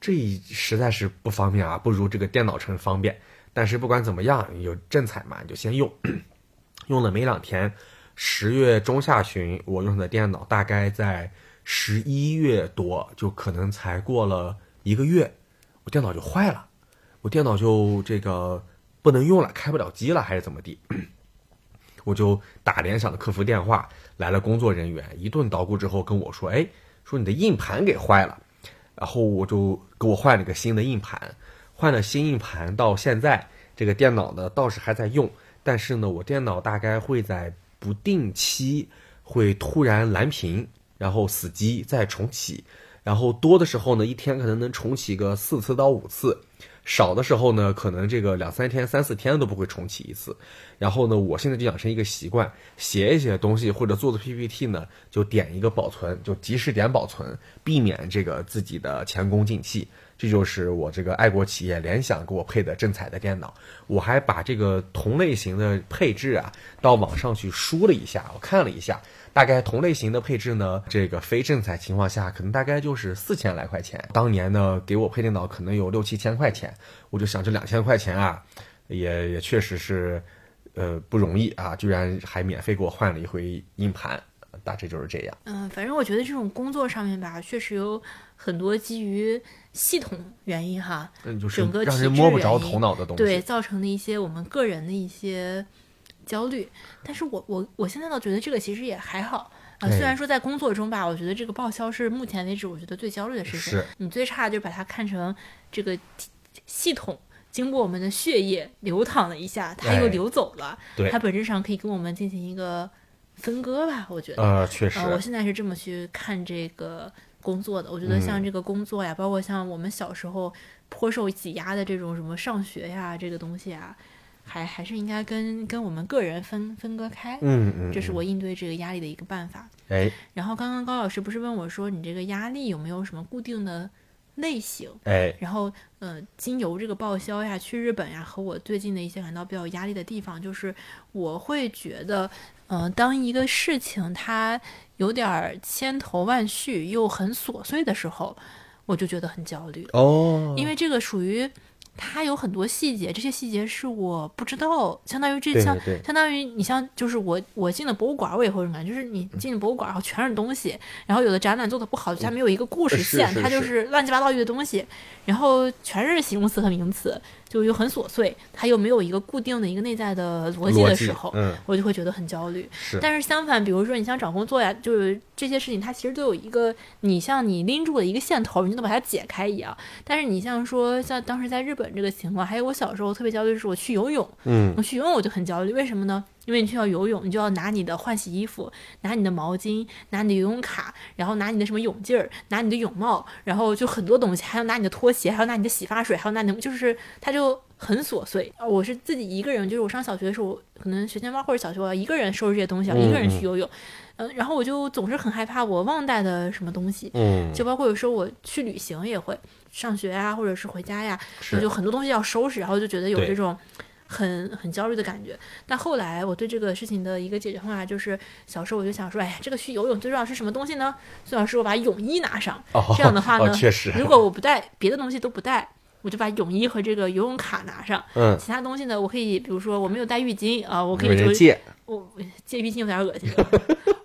这实在是不方便啊，不如这个电脑城方便。但是不管怎么样，有正彩嘛，你就先用。用了没两天，十月中下旬我用的电脑大概在十一月多，就可能才过了一个月，我电脑就坏了，我电脑就这个不能用了，开不了机了，还是怎么地？我就打联想的客服电话，来了工作人员，一顿捣鼓之后跟我说：“哎，说你的硬盘给坏了。”然后我就给我换了个新的硬盘，换了新硬盘到现在，这个电脑呢倒是还在用，但是呢，我电脑大概会在不定期会突然蓝屏，然后死机再重启，然后多的时候呢，一天可能能重启个四次到五次。少的时候呢，可能这个两三天、三四天都不会重启一次。然后呢，我现在就养成一个习惯，写一写东西或者做做 PPT 呢，就点一个保存，就及时点保存，避免这个自己的前功尽弃。这就是我这个爱国企业联想给我配的正彩的电脑。我还把这个同类型的配置啊，到网上去输了一下，我看了一下。大概同类型的配置呢，这个非正彩情况下，可能大概就是四千来块钱。当年呢，给我配电脑可能有六七千块钱，我就想这两千块钱啊，也也确实是，呃，不容易啊，居然还免费给我换了一回硬盘，大致就是这样。嗯，反正我觉得这种工作上面吧，确实有很多基于系统原因哈，嗯，就是整个让人摸不着头脑的东西。对，造成的一些我们个人的一些焦虑。但是我我我现在倒觉得这个其实也还好啊、哎虽然说在工作中吧，我觉得这个报销是目前为止我觉得最焦虑的事情是。你最差就把它看成这个系统。经过我们的血液流淌了一下，它又哎流走了，对它本质上可以跟我们进行一个分割吧，我觉得。呃，确实，呃，我现在是这么去看这个工作的。我觉得像这个工作呀，包括像我们小时候颇受挤压的这种什么上学呀，这个东西啊，还还是应该跟跟我们个人分分割开。嗯嗯，嗯这是我应对这个压力的一个办法。哎然后刚刚高老师不是问我说，你这个压力有没有什么固定的类型？哎，然后，呃，经由这个报销呀，去日本呀，和我最近的一些感到比较有压力的地方，就是我会觉得，呃，当一个事情它有点儿千头万绪又很琐碎的时候，我就觉得很焦虑，哦，因为这个属于它有很多细节，这些细节是我不知道，相当于这像相当于你像就是我我进了博物馆，我也会有这种感觉，就是你进了博物馆，然后全是东西，然后有的展览做的不好，它没有一个故事线，是是它就是。是乱七八糟一堆东西，然后全是形容词和名词，就又很琐碎，它又没有一个固定的一个内在的逻辑的时候，嗯，我就会觉得很焦虑。是，但是相反，比如说你想找工作呀，就是这些事情，它其实都有一个你像你拎住了一个线头，你就能把它解开一样。但是你像说像当时在日本这个情况，还有我小时候特别焦虑，是我去游泳，嗯我去游泳我就很焦虑，为什么呢？因为你去要游泳，你就要拿你的换洗衣服，拿你的毛巾，拿你的游泳卡，然后拿你的什么泳镜儿，拿你的泳帽，然后就很多东西，还要拿你的拖鞋，还要拿你的洗发水，还要拿你的，就是它就很琐碎。呃我是自己一个人，就是我上小学的时候，可能学前班或者小学，我要一个人收拾这些东西，要一个人去游泳，嗯、然后我就总是很害怕我忘带的什么东西，嗯，就包括有时候我去旅行也会上学呀，或者是回家呀，就很多东西要收拾，然后就觉得有这种很很焦虑的感觉。但后来我对这个事情的一个解决方法就是，小时候我就想说，哎呀，这个去游泳最重要是什么东西呢？最好是我把泳衣拿上，哦，这样的话呢哦，确实，如果我不带别的东西都不带。我就把泳衣和这个游泳卡拿上，嗯，其他东西呢，我可以，比如说我没有带浴巾啊，我可以就我我借浴巾有点恶心，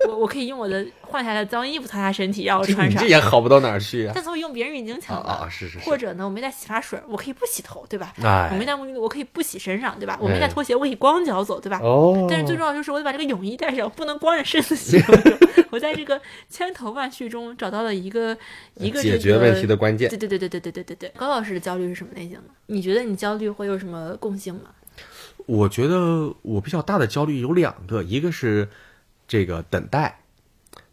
我我可以用我的换下来的脏衣服擦擦身体，然后穿上这。也好不到哪儿去啊！但是我用别人浴巾啊强吧？啊，是是是，或者呢，我没带洗发水，我可以不洗头，对吧？哎，我没带沐浴露，我可以不洗身上，对吧？我没带哎拖鞋，我可以光脚走，对吧？哦，但是最重要就是我得把这个泳衣带上，不能光着身子去游泳。我在这个千头万绪中找到了一个一个、这个、解决问题的关键对。对对对对对对对对。高老师的焦虑是什么类型的？你觉得你焦虑会有什么共性吗？我觉得我比较大的焦虑有两个，一个是这个等待，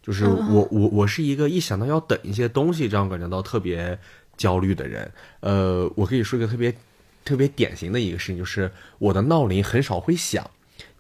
就是我我我是一个一想到要等一些东西，这样感觉到特别焦虑的人。呃，我可以说一个特别特别典型的一个事情，就是我的闹铃很少会响，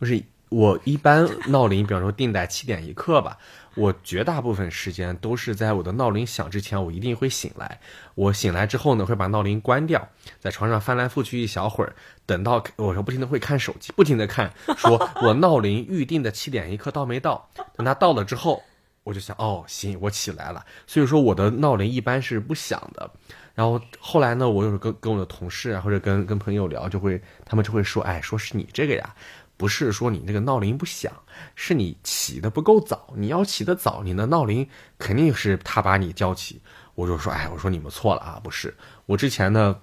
就是我一般闹铃，比方说定在七点一刻吧，我绝大部分时间都是在我的闹铃响之前，我一定会醒来。我醒来之后呢，会把闹铃关掉，在床上翻来覆去一小会儿，等到我说不停的会看手机，不停的看，说我闹铃预定的七点一刻到没到？等它到了之后，我就想哦，行，我起来了。所以说我的闹铃一般是不响的。然后后来呢，我有时候跟跟我的同事啊，或者跟跟朋友聊，就会他们就会说，哎，说是你这个呀，不是说你那个闹铃不响，是你起的不够早。你要起得早，你的闹铃肯定是他把你叫起。我就说，哎，我说你们错了啊，不是，我之前呢。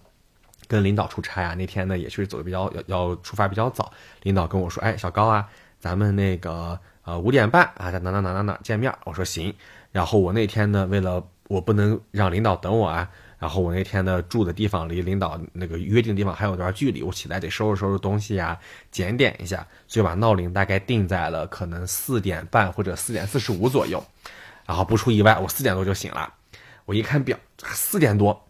跟领导出差啊，那天呢也是走的比较要要出发比较早，领导跟我说，哎，小高啊，咱们那个呃五点半啊在哪哪哪哪哪见面，我说行。然后我那天呢，为了我不能让领导等我啊，然后我那天的住的地方离领导那个约定地方还有段距离，我起来得收拾收拾东西呀，检点一下，所以把闹铃大概定在了可能四点半或者四点四十五左右。然后不出意外，我四点多就醒了。我一看表，四点多，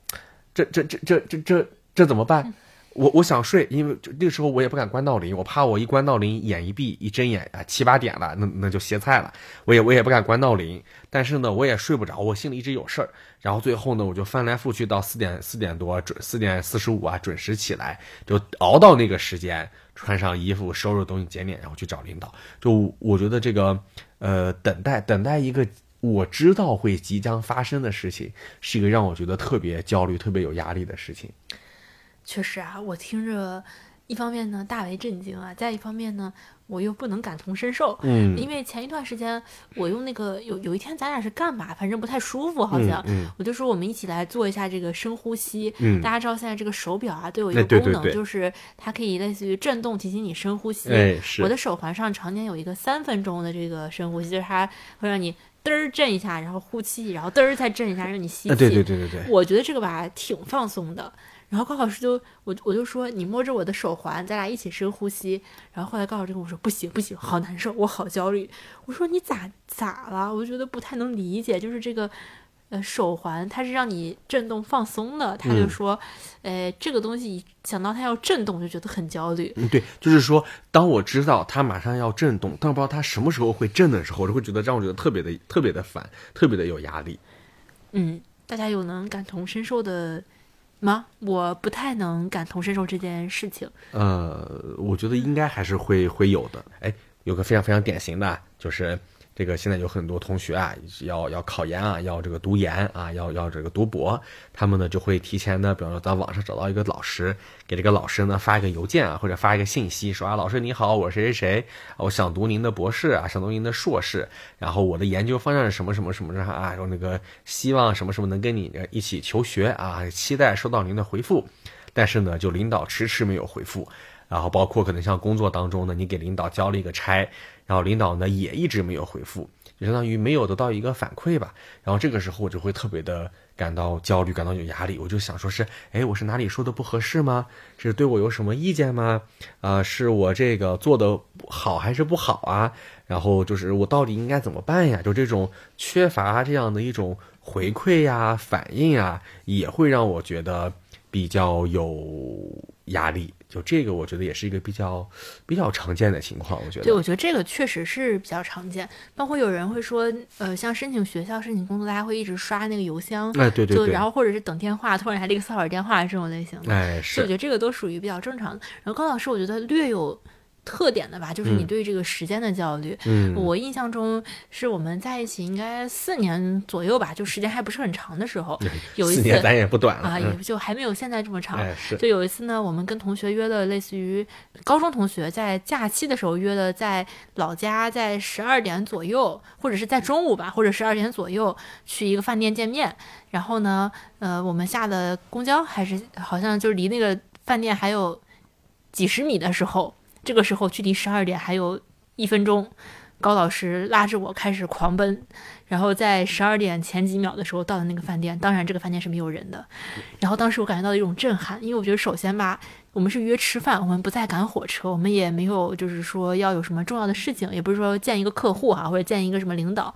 这这这这这这这怎么办？我我想睡，因为那个时候我也不敢关闹铃，我怕我一关闹铃，眼一闭一睁眼啊，七八点了，那那就歇菜了。我也我也不敢关闹铃，但是呢，我也睡不着，我心里一直有事儿。然后最后呢，我就翻来覆去到四点四点多准四点四十五啊，准时起来，就熬到那个时间，穿上衣服，收拾东西，检点，然后去找领导。就我觉得这个呃，等待等待一个我知道会即将发生的事情，是一个让我觉得特别焦虑、特别有压力的事情。确实啊，我听着，一方面呢大为震惊啊，再一方面呢，我又不能感同身受。嗯因为前一段时间我用那个有有一天咱俩是干嘛，反正不太舒服，好像、嗯我就说我们一起来做一下这个深呼吸。嗯大家知道现在这个手表啊都有一哎个功能，对对对就是它可以类似于震动提醒你深呼吸。哎是我的手环上常年有一个三分钟的这个深呼吸，就是它会让你嘚儿震一下，然后呼气，然后嘚儿再震一下，让你吸气。啊，对对对对对，我觉得这个吧挺放松的。然后高老师就我我就说你摸着我的手环，咱俩一起深呼吸。然后后来高老师跟我说不行不行，好难受，我好焦虑。我说你咋咋了？我觉得不太能理解，就是这个呃手环它是让你震动放松的，他就嗯说，呃这个东西一想到它要震动就觉得很焦虑。嗯对，就是说，当我知道它马上要震动，但不知道它什么时候会震的时候，我就会觉得让我觉得特别的特别的烦，特别的有压力。嗯，大家有能感同身受的吗？我不太能感同身受这件事情。呃，我觉得应该还是会会有的。哎，有个非常非常典型的，就是这个现在有很多同学啊，要要考研啊，要这个读研啊，要要这个读博，他们呢就会提前的，比方说在网上找到一个老师，给这个老师呢发一个邮件啊，或者发一个信息，说啊，老师你好，我是谁谁谁，我想读您的博士啊，想读您的硕士，然后我的研究方向是什么什么什么啊，然后那个希望什么什么能跟你一起求学啊，期待收到您的回复。但是呢，就领导迟迟没有回复，然后包括可能像工作当中呢，你给领导交了一个差，然后领导呢也一直没有回复，就相当于没有得到一个反馈吧。然后这个时候我就会特别的感到焦虑，感到有压力。我就想说是，哎，我是哪里说的不合适吗？是对我有什么意见吗？啊、是我这个做的好还是不好啊？然后就是我到底应该怎么办呀？就这种缺乏这样的一种回馈呀、反应啊，也会让我觉得比较有压力。就这个，我觉得也是一个比较比较常见的情况。我觉得对，我觉得这个确实是比较常见。包括有人会说，呃，像申请学校、申请工作，大家会一直刷那个邮箱，哎，对对对，就然后或者是等电话，突然来了一个骚扰电话这种类型的。哎是，我觉得这个都属于比较正常的。然后高老师，我觉得略有特点的吧，就是你嗯对这个时间的焦虑。嗯，我印象中是我们在一起应该四年左右吧，就时间还不是很长的时候，有一次四年咱也不短了啊，也嗯就还没有现在这么长。就有一次呢，我们跟同学约了，类似于高中同学在假期的时候约的，在老家在十二点左右，或者是在中午吧，或者十二点左右去一个饭店见面。然后呢，呃，我们下的公交，还是好像就离那个饭店还有几十米的时候，这个时候距离十二点还有一分钟，高老师拉着我开始狂奔，然后在十二点前几秒的时候到了那个饭店，当然这个饭店是没有人的。然后当时我感觉到一种震撼，因为我觉得首先吧，我们是约吃饭，我们不再赶火车，我们也没有就是说要有什么重要的事情，也不是说见一个客户哈、或者见一个什么领导。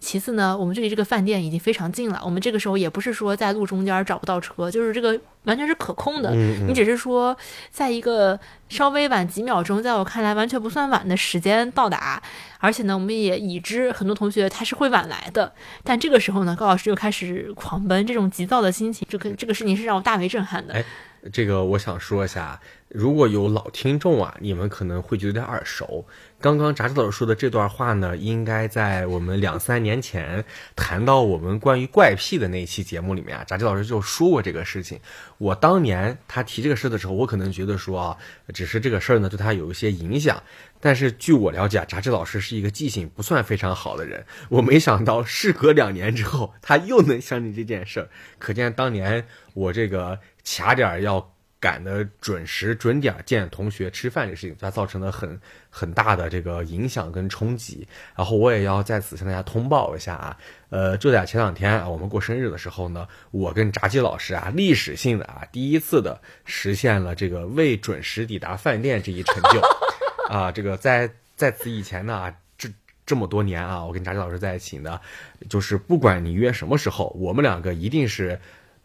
其次呢，我们距离这个饭店已经非常近了，我们这个时候也不是说在路中间找不到车，就是这个完全是可控的。嗯你只是说在一个稍微晚几秒钟，在我看来完全不算晚的时间到达，而且呢，我们也已知很多同学他是会晚来的，但这个时候呢，高老师又开始狂奔，这种急躁的心情，这个这个事情是让我大为震撼的。哎这个我想说一下，如果有老听众啊，你们可能会觉得有点耳熟。刚刚炸子老师说的这段话呢，应该在我们两三年前谈到我们关于怪癖的那一期节目里面啊，炸子老师就说过这个事情。我当年他提这个事的时候，我可能觉得说啊，只是这个事儿呢对他有一些影响。但是据我了解啊，炸子老师是一个记性不算非常好的人。我没想到事隔两年之后，他又能想起这件事儿，可见当年我这个卡点儿要赶的准时准点见同学吃饭这事情，它造成了很很大的这个影响跟冲击。然后我也要在此向大家通报一下啊，呃，就在前两天啊，我们过生日的时候呢，我跟炸鸡老师啊，历史性的啊，第一次的实现了这个未准时抵达饭店这一成就 啊，这个在在此以前呢。这么多年啊，我跟炸鸡老师在一起呢，就是不管你约什么时候，我们两个一定是，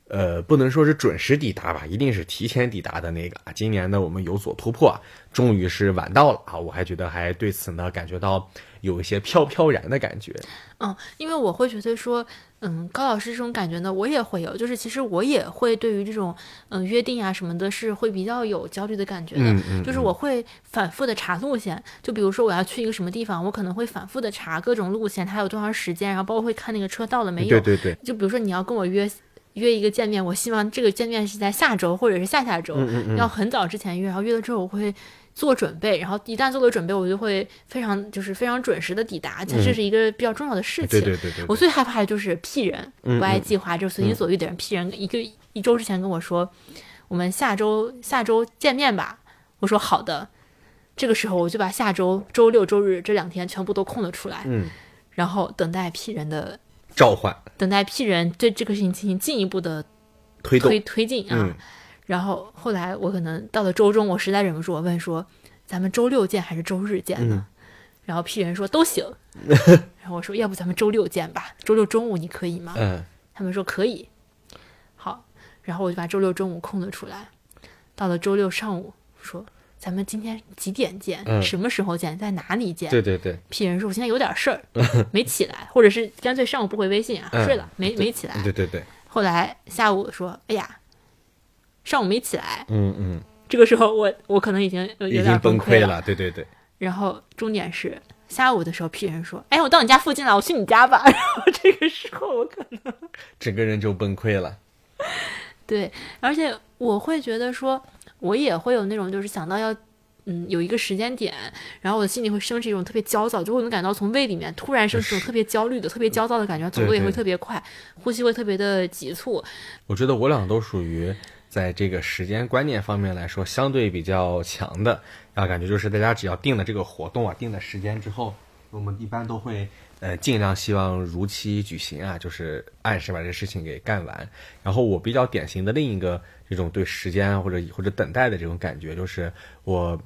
呃，不能说是准时抵达吧，一定是提前抵达的那个。今年呢，我们有所突破，终于是晚到了啊！我还觉得还对此呢感觉到有一些飘飘然的感觉。嗯，因为我会觉得说。嗯，高老师这种感觉呢，我也会有。就是其实我也会对于这种嗯约定啊什么的，是会比较有焦虑的感觉的。嗯嗯。就是我会反复的查路线，就比如说我要去一个什么地方，我可能会反复的查各种路线，它有多长时间，然后包括会看那个车到了没有。对对对。就比如说你要跟我约约一个见面，我希望这个见面是在下周或者是下下周，要很早之前约，然后约了之后我会。做准备，然后一旦做了准备，我就会非常就是非常准时的抵达，这是一个比较重要的事情。对对对对。我最害怕的就是屁人，不爱计划就随心所欲的人。屁人一个一周之前跟我说，我们下周下周见面吧。我说好的。这个时候我就把下周周六周日这两天全部都空了出来。嗯。然后等待屁人的召唤，等待 P 人对这个事情进行进一步的推推推进啊。然后后来我可能到了周中，我实在忍不住，我问说：“咱们周六见还是周日见呢？”然后 P 人说都行。然后我说：“要不咱们周六见吧？周六中午你可以吗？”嗯。他们说可以。好，然后我就把周六中午空了出来。到了周六上午，说：“咱们今天几点见？什么时候见？在哪里见？”对对对。P 人说：“我现在有点事儿，没起来，或者是干脆上午不回微信啊，睡了，没没起来。”对对对。后来下午说：“哎呀。”上午没起来，嗯嗯，这个时候我我可能已经有点崩溃了，对对对。然后重点是下午的时候，，P 人说：“哎，我到你家附近了，我去你家吧。”然后这个时候我可能整个人就崩溃了。对，而且我会觉得说，我也会有那种就是想到要嗯有一个时间点，然后我的心里会升起一种特别焦躁，就会能感到从胃里面突然升起一种特别焦虑的、特别焦躁的感觉，走路也会特别快，呼吸会特别的急促。我觉得我俩都属于。在这个时间观念方面来说，相对比较强的，然后感觉就是大家只要定了这个活动啊，定了时间之后，我们一般都会呃尽量希望如期举行啊，就是按时把这事情给干完。然后我比较典型的另一个这种对时间或者或者等待的这种感觉，就是我。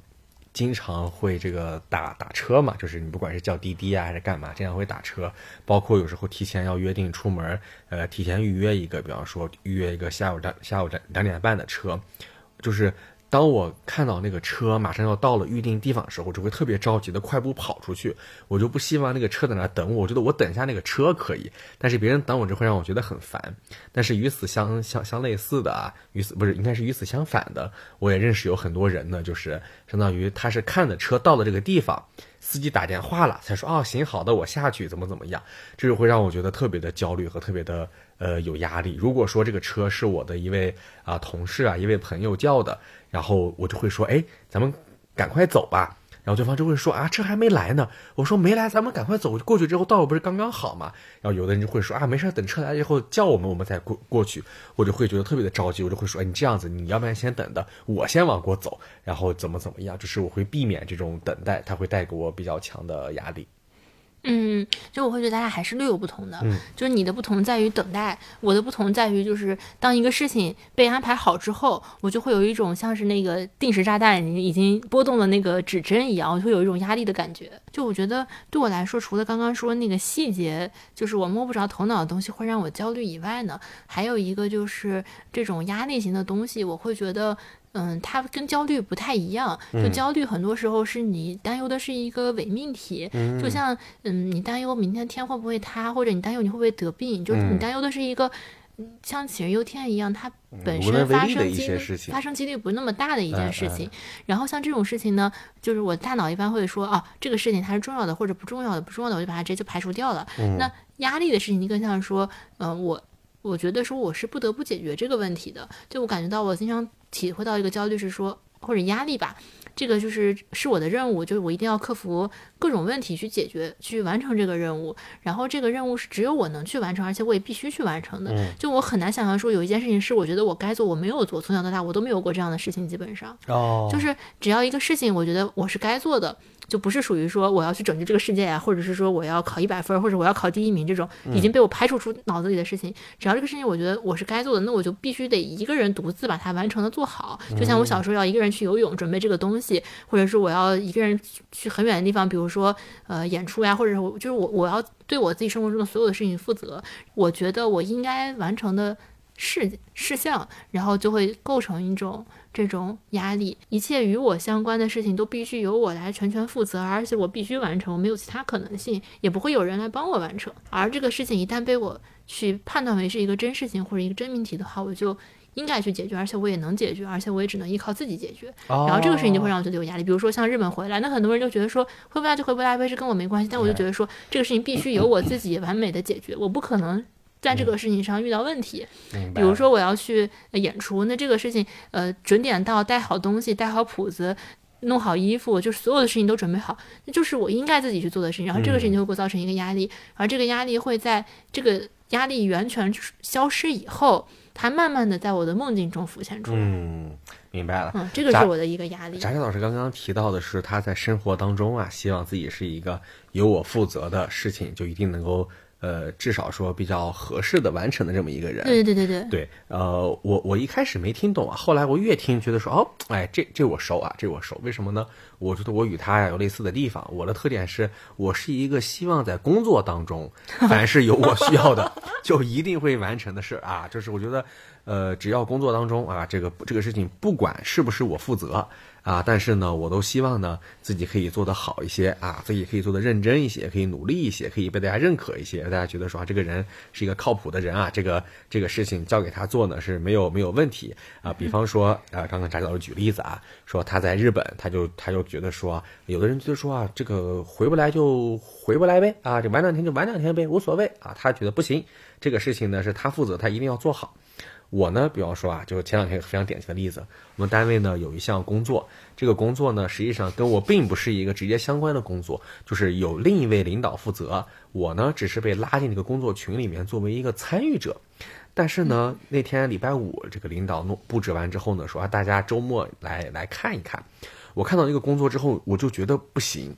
经常会这个打打车嘛，就是你不管是叫滴滴啊还是干嘛，经常会打车。包括有时候提前要约定出门，呃，提前预约一个，比方说预约一个下午两下午两两点半的车，就是。当我看到那个车马上要到了预定地方的时候，我就会特别着急的快步跑出去。我就不希望那个车在那等我，我觉得我等一下那个车可以，但是别人等我就会让我觉得很烦。但是与此相相相类似的啊，与此不是应该是与此相反的，我也认识有很多人呢，就是相当于他是看的车到了这个地方，司机打电话了才说哦行好的我下去怎么怎么样，这就会让我觉得特别的焦虑和特别的呃有压力。如果说这个车是我的一位啊同事啊一位朋友叫的。然后我就会说，哎，咱们赶快走吧。然后对方就会说，啊，车还没来呢。我说没来，咱们赶快走。过去之后到了不是刚刚好嘛？然后有的人就会说，啊，没事，等车来以后叫我们，我们再过过去。我就会觉得特别的着急，我就会说，哎，你这样子，你要不然先等的，我先往过走，然后怎么怎么样？就是我会避免这种等待，它会带给我比较强的压力。嗯，就我会觉得大家还是略有不同的，嗯，就是你的不同在于等待，我的不同在于就是当一个事情被安排好之后，我就会有一种像是那个定时炸弹已经拨动了那个指针一样，我会有一种压力的感觉。就我觉得对我来说，除了刚刚说那个细节，就是我摸不着头脑的东西会让我焦虑以外呢，还有一个就是这种压力型的东西，我会觉得。嗯，它跟焦虑不太一样。就焦虑很多时候是你担忧的是一个伪命题，就像嗯，你担忧明天天会不会塌，或者你担忧你会不会得病，就是你担忧的是一个像杞人忧天一样，它本身发生几率发生几率不那么大的一件事情。然后像这种事情呢，就是我大脑一般会说啊，这个事情它是重要的或者不重要的，不重要的我就把它直接就排除掉了。那压力的事情，你更像说，嗯，我我觉得说我是不得不解决这个问题的，就我感觉到我经常。体会到一个焦虑是说，或者压力吧。这个就是是我的任务，就是我一定要克服各种问题去解决、去完成这个任务。然后这个任务是只有我能去完成，而且我也必须去完成的。就我很难想象说有一件事情是我觉得我该做，我没有做，从小到大我都没有过这样的事情，基本上。哦，就是只要一个事情，我觉得我是该做的。就不是属于说我要去拯救这个世界呀，或者是说我要考一百分，或者我要考第一名这种已经被我排除出脑子里的事情。只要这个事情我觉得我是该做的，那我就必须得一个人独自把它完成的做好。就像我小时候要一个人去游泳准备这个东西，或者是我要一个人去很远的地方，比如说呃演出呀，或者是我就是我我要对我自己生活中的所有的事情负责。我觉得我应该完成的事事项，然后就会构成一种。这种压力，一切与我相关的事情都必须由我来全权负责，而且我必须完成，我没有其他可能性，也不会有人来帮我完成。而这个事情一旦被我去判断为是一个真事情或者一个真命题的话，我就应该去解决，而且我也能解决，而且我也只能依靠自己解决。然后这个事情就会让我觉得有压力。比如说像日本回来，那很多人就觉得说回不来就回不来呗，是跟我没关系。但我就觉得说这个事情必须由我自己完美的解决，我不可能。在这个事情上遇到问题，比如说我要去演出，那这个事情，呃，准点到，带好东西，带好谱子，弄好衣服，就是所有的事情都准备好，那就是我应该自己去做的事情。然后这个事情就会给我造成一个压力，而这个压力会在这个压力完全消失以后，它慢慢的在我的梦境中浮现出来。嗯，明白了。嗯，这个是我的一个压力。翟翟老师刚刚提到的是，他在生活当中啊，希望自己是一个由我负责的事情，就一定能够。呃，至少说比较合适的完成的这么一个人，对对对对对。呃，我我一开始没听懂啊，后来我越听觉得说，哦，哎，这这我熟啊，这我熟。为什么呢？我觉得我与他呀有类似的地方。我的特点是我是一个希望在工作当中，凡是有我需要的，就一定会完成的事啊。就是我觉得，呃，只要工作当中啊，这个这个事情不管是不是我负责。啊，但是呢，我都希望呢自己可以做得好一些啊，自己可以做得认真一些，可以努力一些，可以被大家认可一些，大家觉得说啊，这个人是一个靠谱的人啊，这个这个事情交给他做呢是没有没有问题啊。比方说啊，刚刚翟老师举例子啊，说他在日本，他就他就觉得说，有的人觉得说啊，这个回不来就回不来呗啊，这晚两天就晚两天呗，无所谓啊。他觉得不行，这个事情呢是他负责，他一定要做好。我呢，比方说啊，就是前两天非常典型的例子，我们单位呢有一项工作，这个工作呢实际上跟我并不是一个直接相关的工作，就是有另一位领导负责，我呢只是被拉进这个工作群里面作为一个参与者。但是呢，那天礼拜五，这个领导弄布置完之后呢，说啊大家周末来来看一看。我看到这个工作之后，我就觉得不行，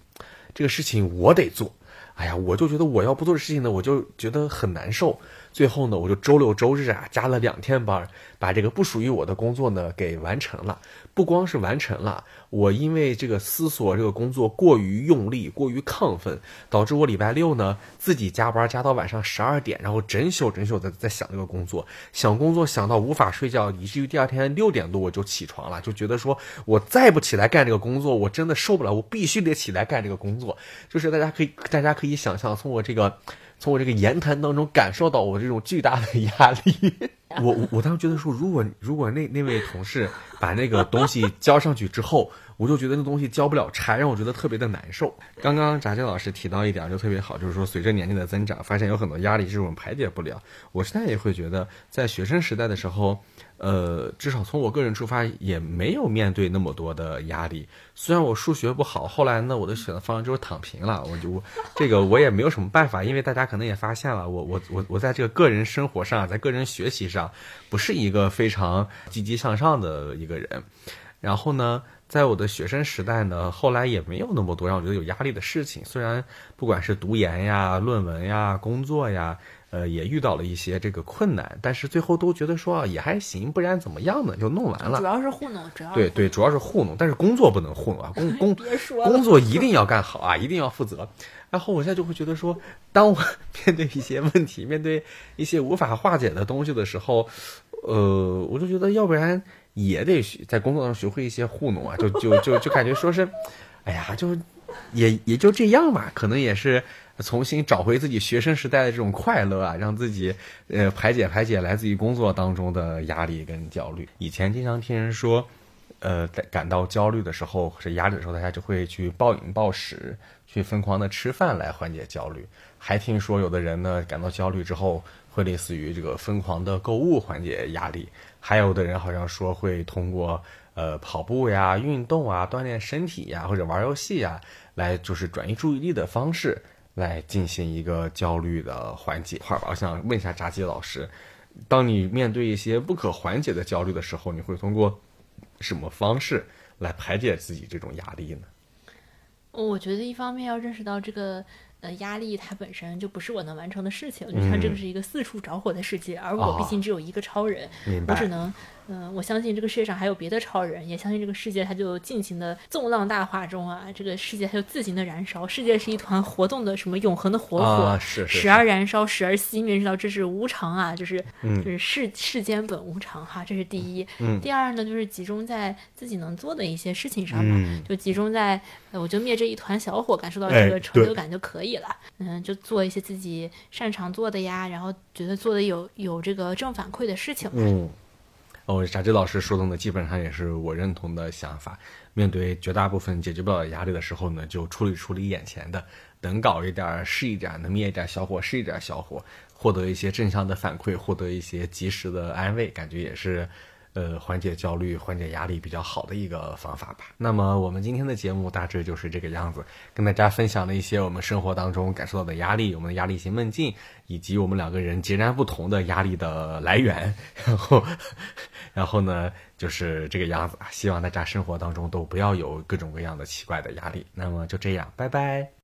这个事情我得做。哎呀，我就觉得我要不做的事情呢，我就觉得很难受。最后呢，我就周六周日啊加了两天班，把这个不属于我的工作呢给完成了。不光是完成了，我因为这个思索这个工作过于用力、过于亢奋，导致我礼拜六呢自己加班加到晚上十二点，然后整宿整宿在在想这个工作，想工作想到无法睡觉，以至于第二天六点多我就起床了，就觉得说我再不起来干这个工作，我真的受不了，我必须得起来干这个工作。就是大家可以大家可以想象，从我这个。从我这个言谈当中感受到我这种巨大的压力，我我当时觉得说，如果如果那那位同事把那个东西交上去之后，我就觉得那东西交不了差，让我觉得特别的难受。刚刚炸鸡老师提到一点就特别好，就是说随着年龄的增长，发现有很多压力这种排解不了。我现在也会觉得，在学生时代的时候。呃，至少从我个人出发，也没有面对那么多的压力。虽然我数学不好，后来呢，我的选择方向就是躺平了。我就这个我也没有什么办法，因为大家可能也发现了，我我我我在这个个人生活上，在个人学习上，不是一个非常积极向上的一个人。然后呢，在我的学生时代呢，后来也没有那么多让我觉得有压力的事情。虽然不管是读研呀、论文呀、工作呀。呃，也遇到了一些这个困难，但是最后都觉得说啊也还行，不然怎么样呢？就弄完了。主要是糊弄，主要对对，主要是糊弄。但是工作不能糊弄啊，工 工工作一定要干好啊，一定要负责。然后我现在就会觉得说，当我 面对一些问题，面对一些无法化解的东西的时候，呃，我就觉得要不然也得在工作上学会一些糊弄啊，就就就就感觉说是，哎呀，就也也就这样吧，可能也是。重新找回自己学生时代的这种快乐啊，让自己呃排解排解来自于工作当中的压力跟焦虑。以前经常听人说，呃，在感到焦虑的时候或者压力的时候，大家就会去暴饮暴食，去疯狂的吃饭来缓解焦虑。还听说有的人呢，感到焦虑之后会类似于这个疯狂的购物缓解压力。还有的人好像说会通过呃跑步呀、运动啊、锻炼身体呀，或者玩游戏呀，来就是转移注意力的方式来进行一个焦虑的缓解。话吧，我想问一下炸鸡老师，当你面对一些不可缓解的焦虑的时候，你会通过什么方式来排解自己这种压力呢？我觉得一方面要认识到这个。呃，压力它本身就不是我能完成的事情，就像这个是一个四处着火的世界，而我毕竟只有一个超人，我只能。嗯，我相信这个世界上还有别的超人，也相信这个世界它就尽情的纵浪大化中啊，这个世界它就自行的燃烧，世界是一团活动的什么永恒的火火，时而燃烧，时而熄灭，知道这是无常啊，就是就是世世间本无常哈，这是第一。第二呢，就是集中在自己能做的一些事情上嘛，就集中在我就灭这一团小火，感受到这个成就感就可以了。嗯，就做一些自己擅长做的呀，然后觉得做的有有这个正反馈的事情。嗯。哦，傻鸡老师说的呢，基本上也是我认同的想法。面对绝大部分解决不了的压力的时候呢，就处理处理眼前的，能搞一点是一点，能灭一点小火是一点小火，获得一些正向的反馈，获得一些及时的安慰，感觉也是。呃，缓解焦虑、缓解压力比较好的一个方法吧。那么，我们今天的节目大致就是这个样子，跟大家分享了一些我们生活当中感受到的压力，我们的压力型梦境，以及我们两个人截然不同的压力的来源。然后，然后呢，就是这个样子。希望大家生活当中都不要有各种各样的奇怪的压力。那么就这样，拜拜。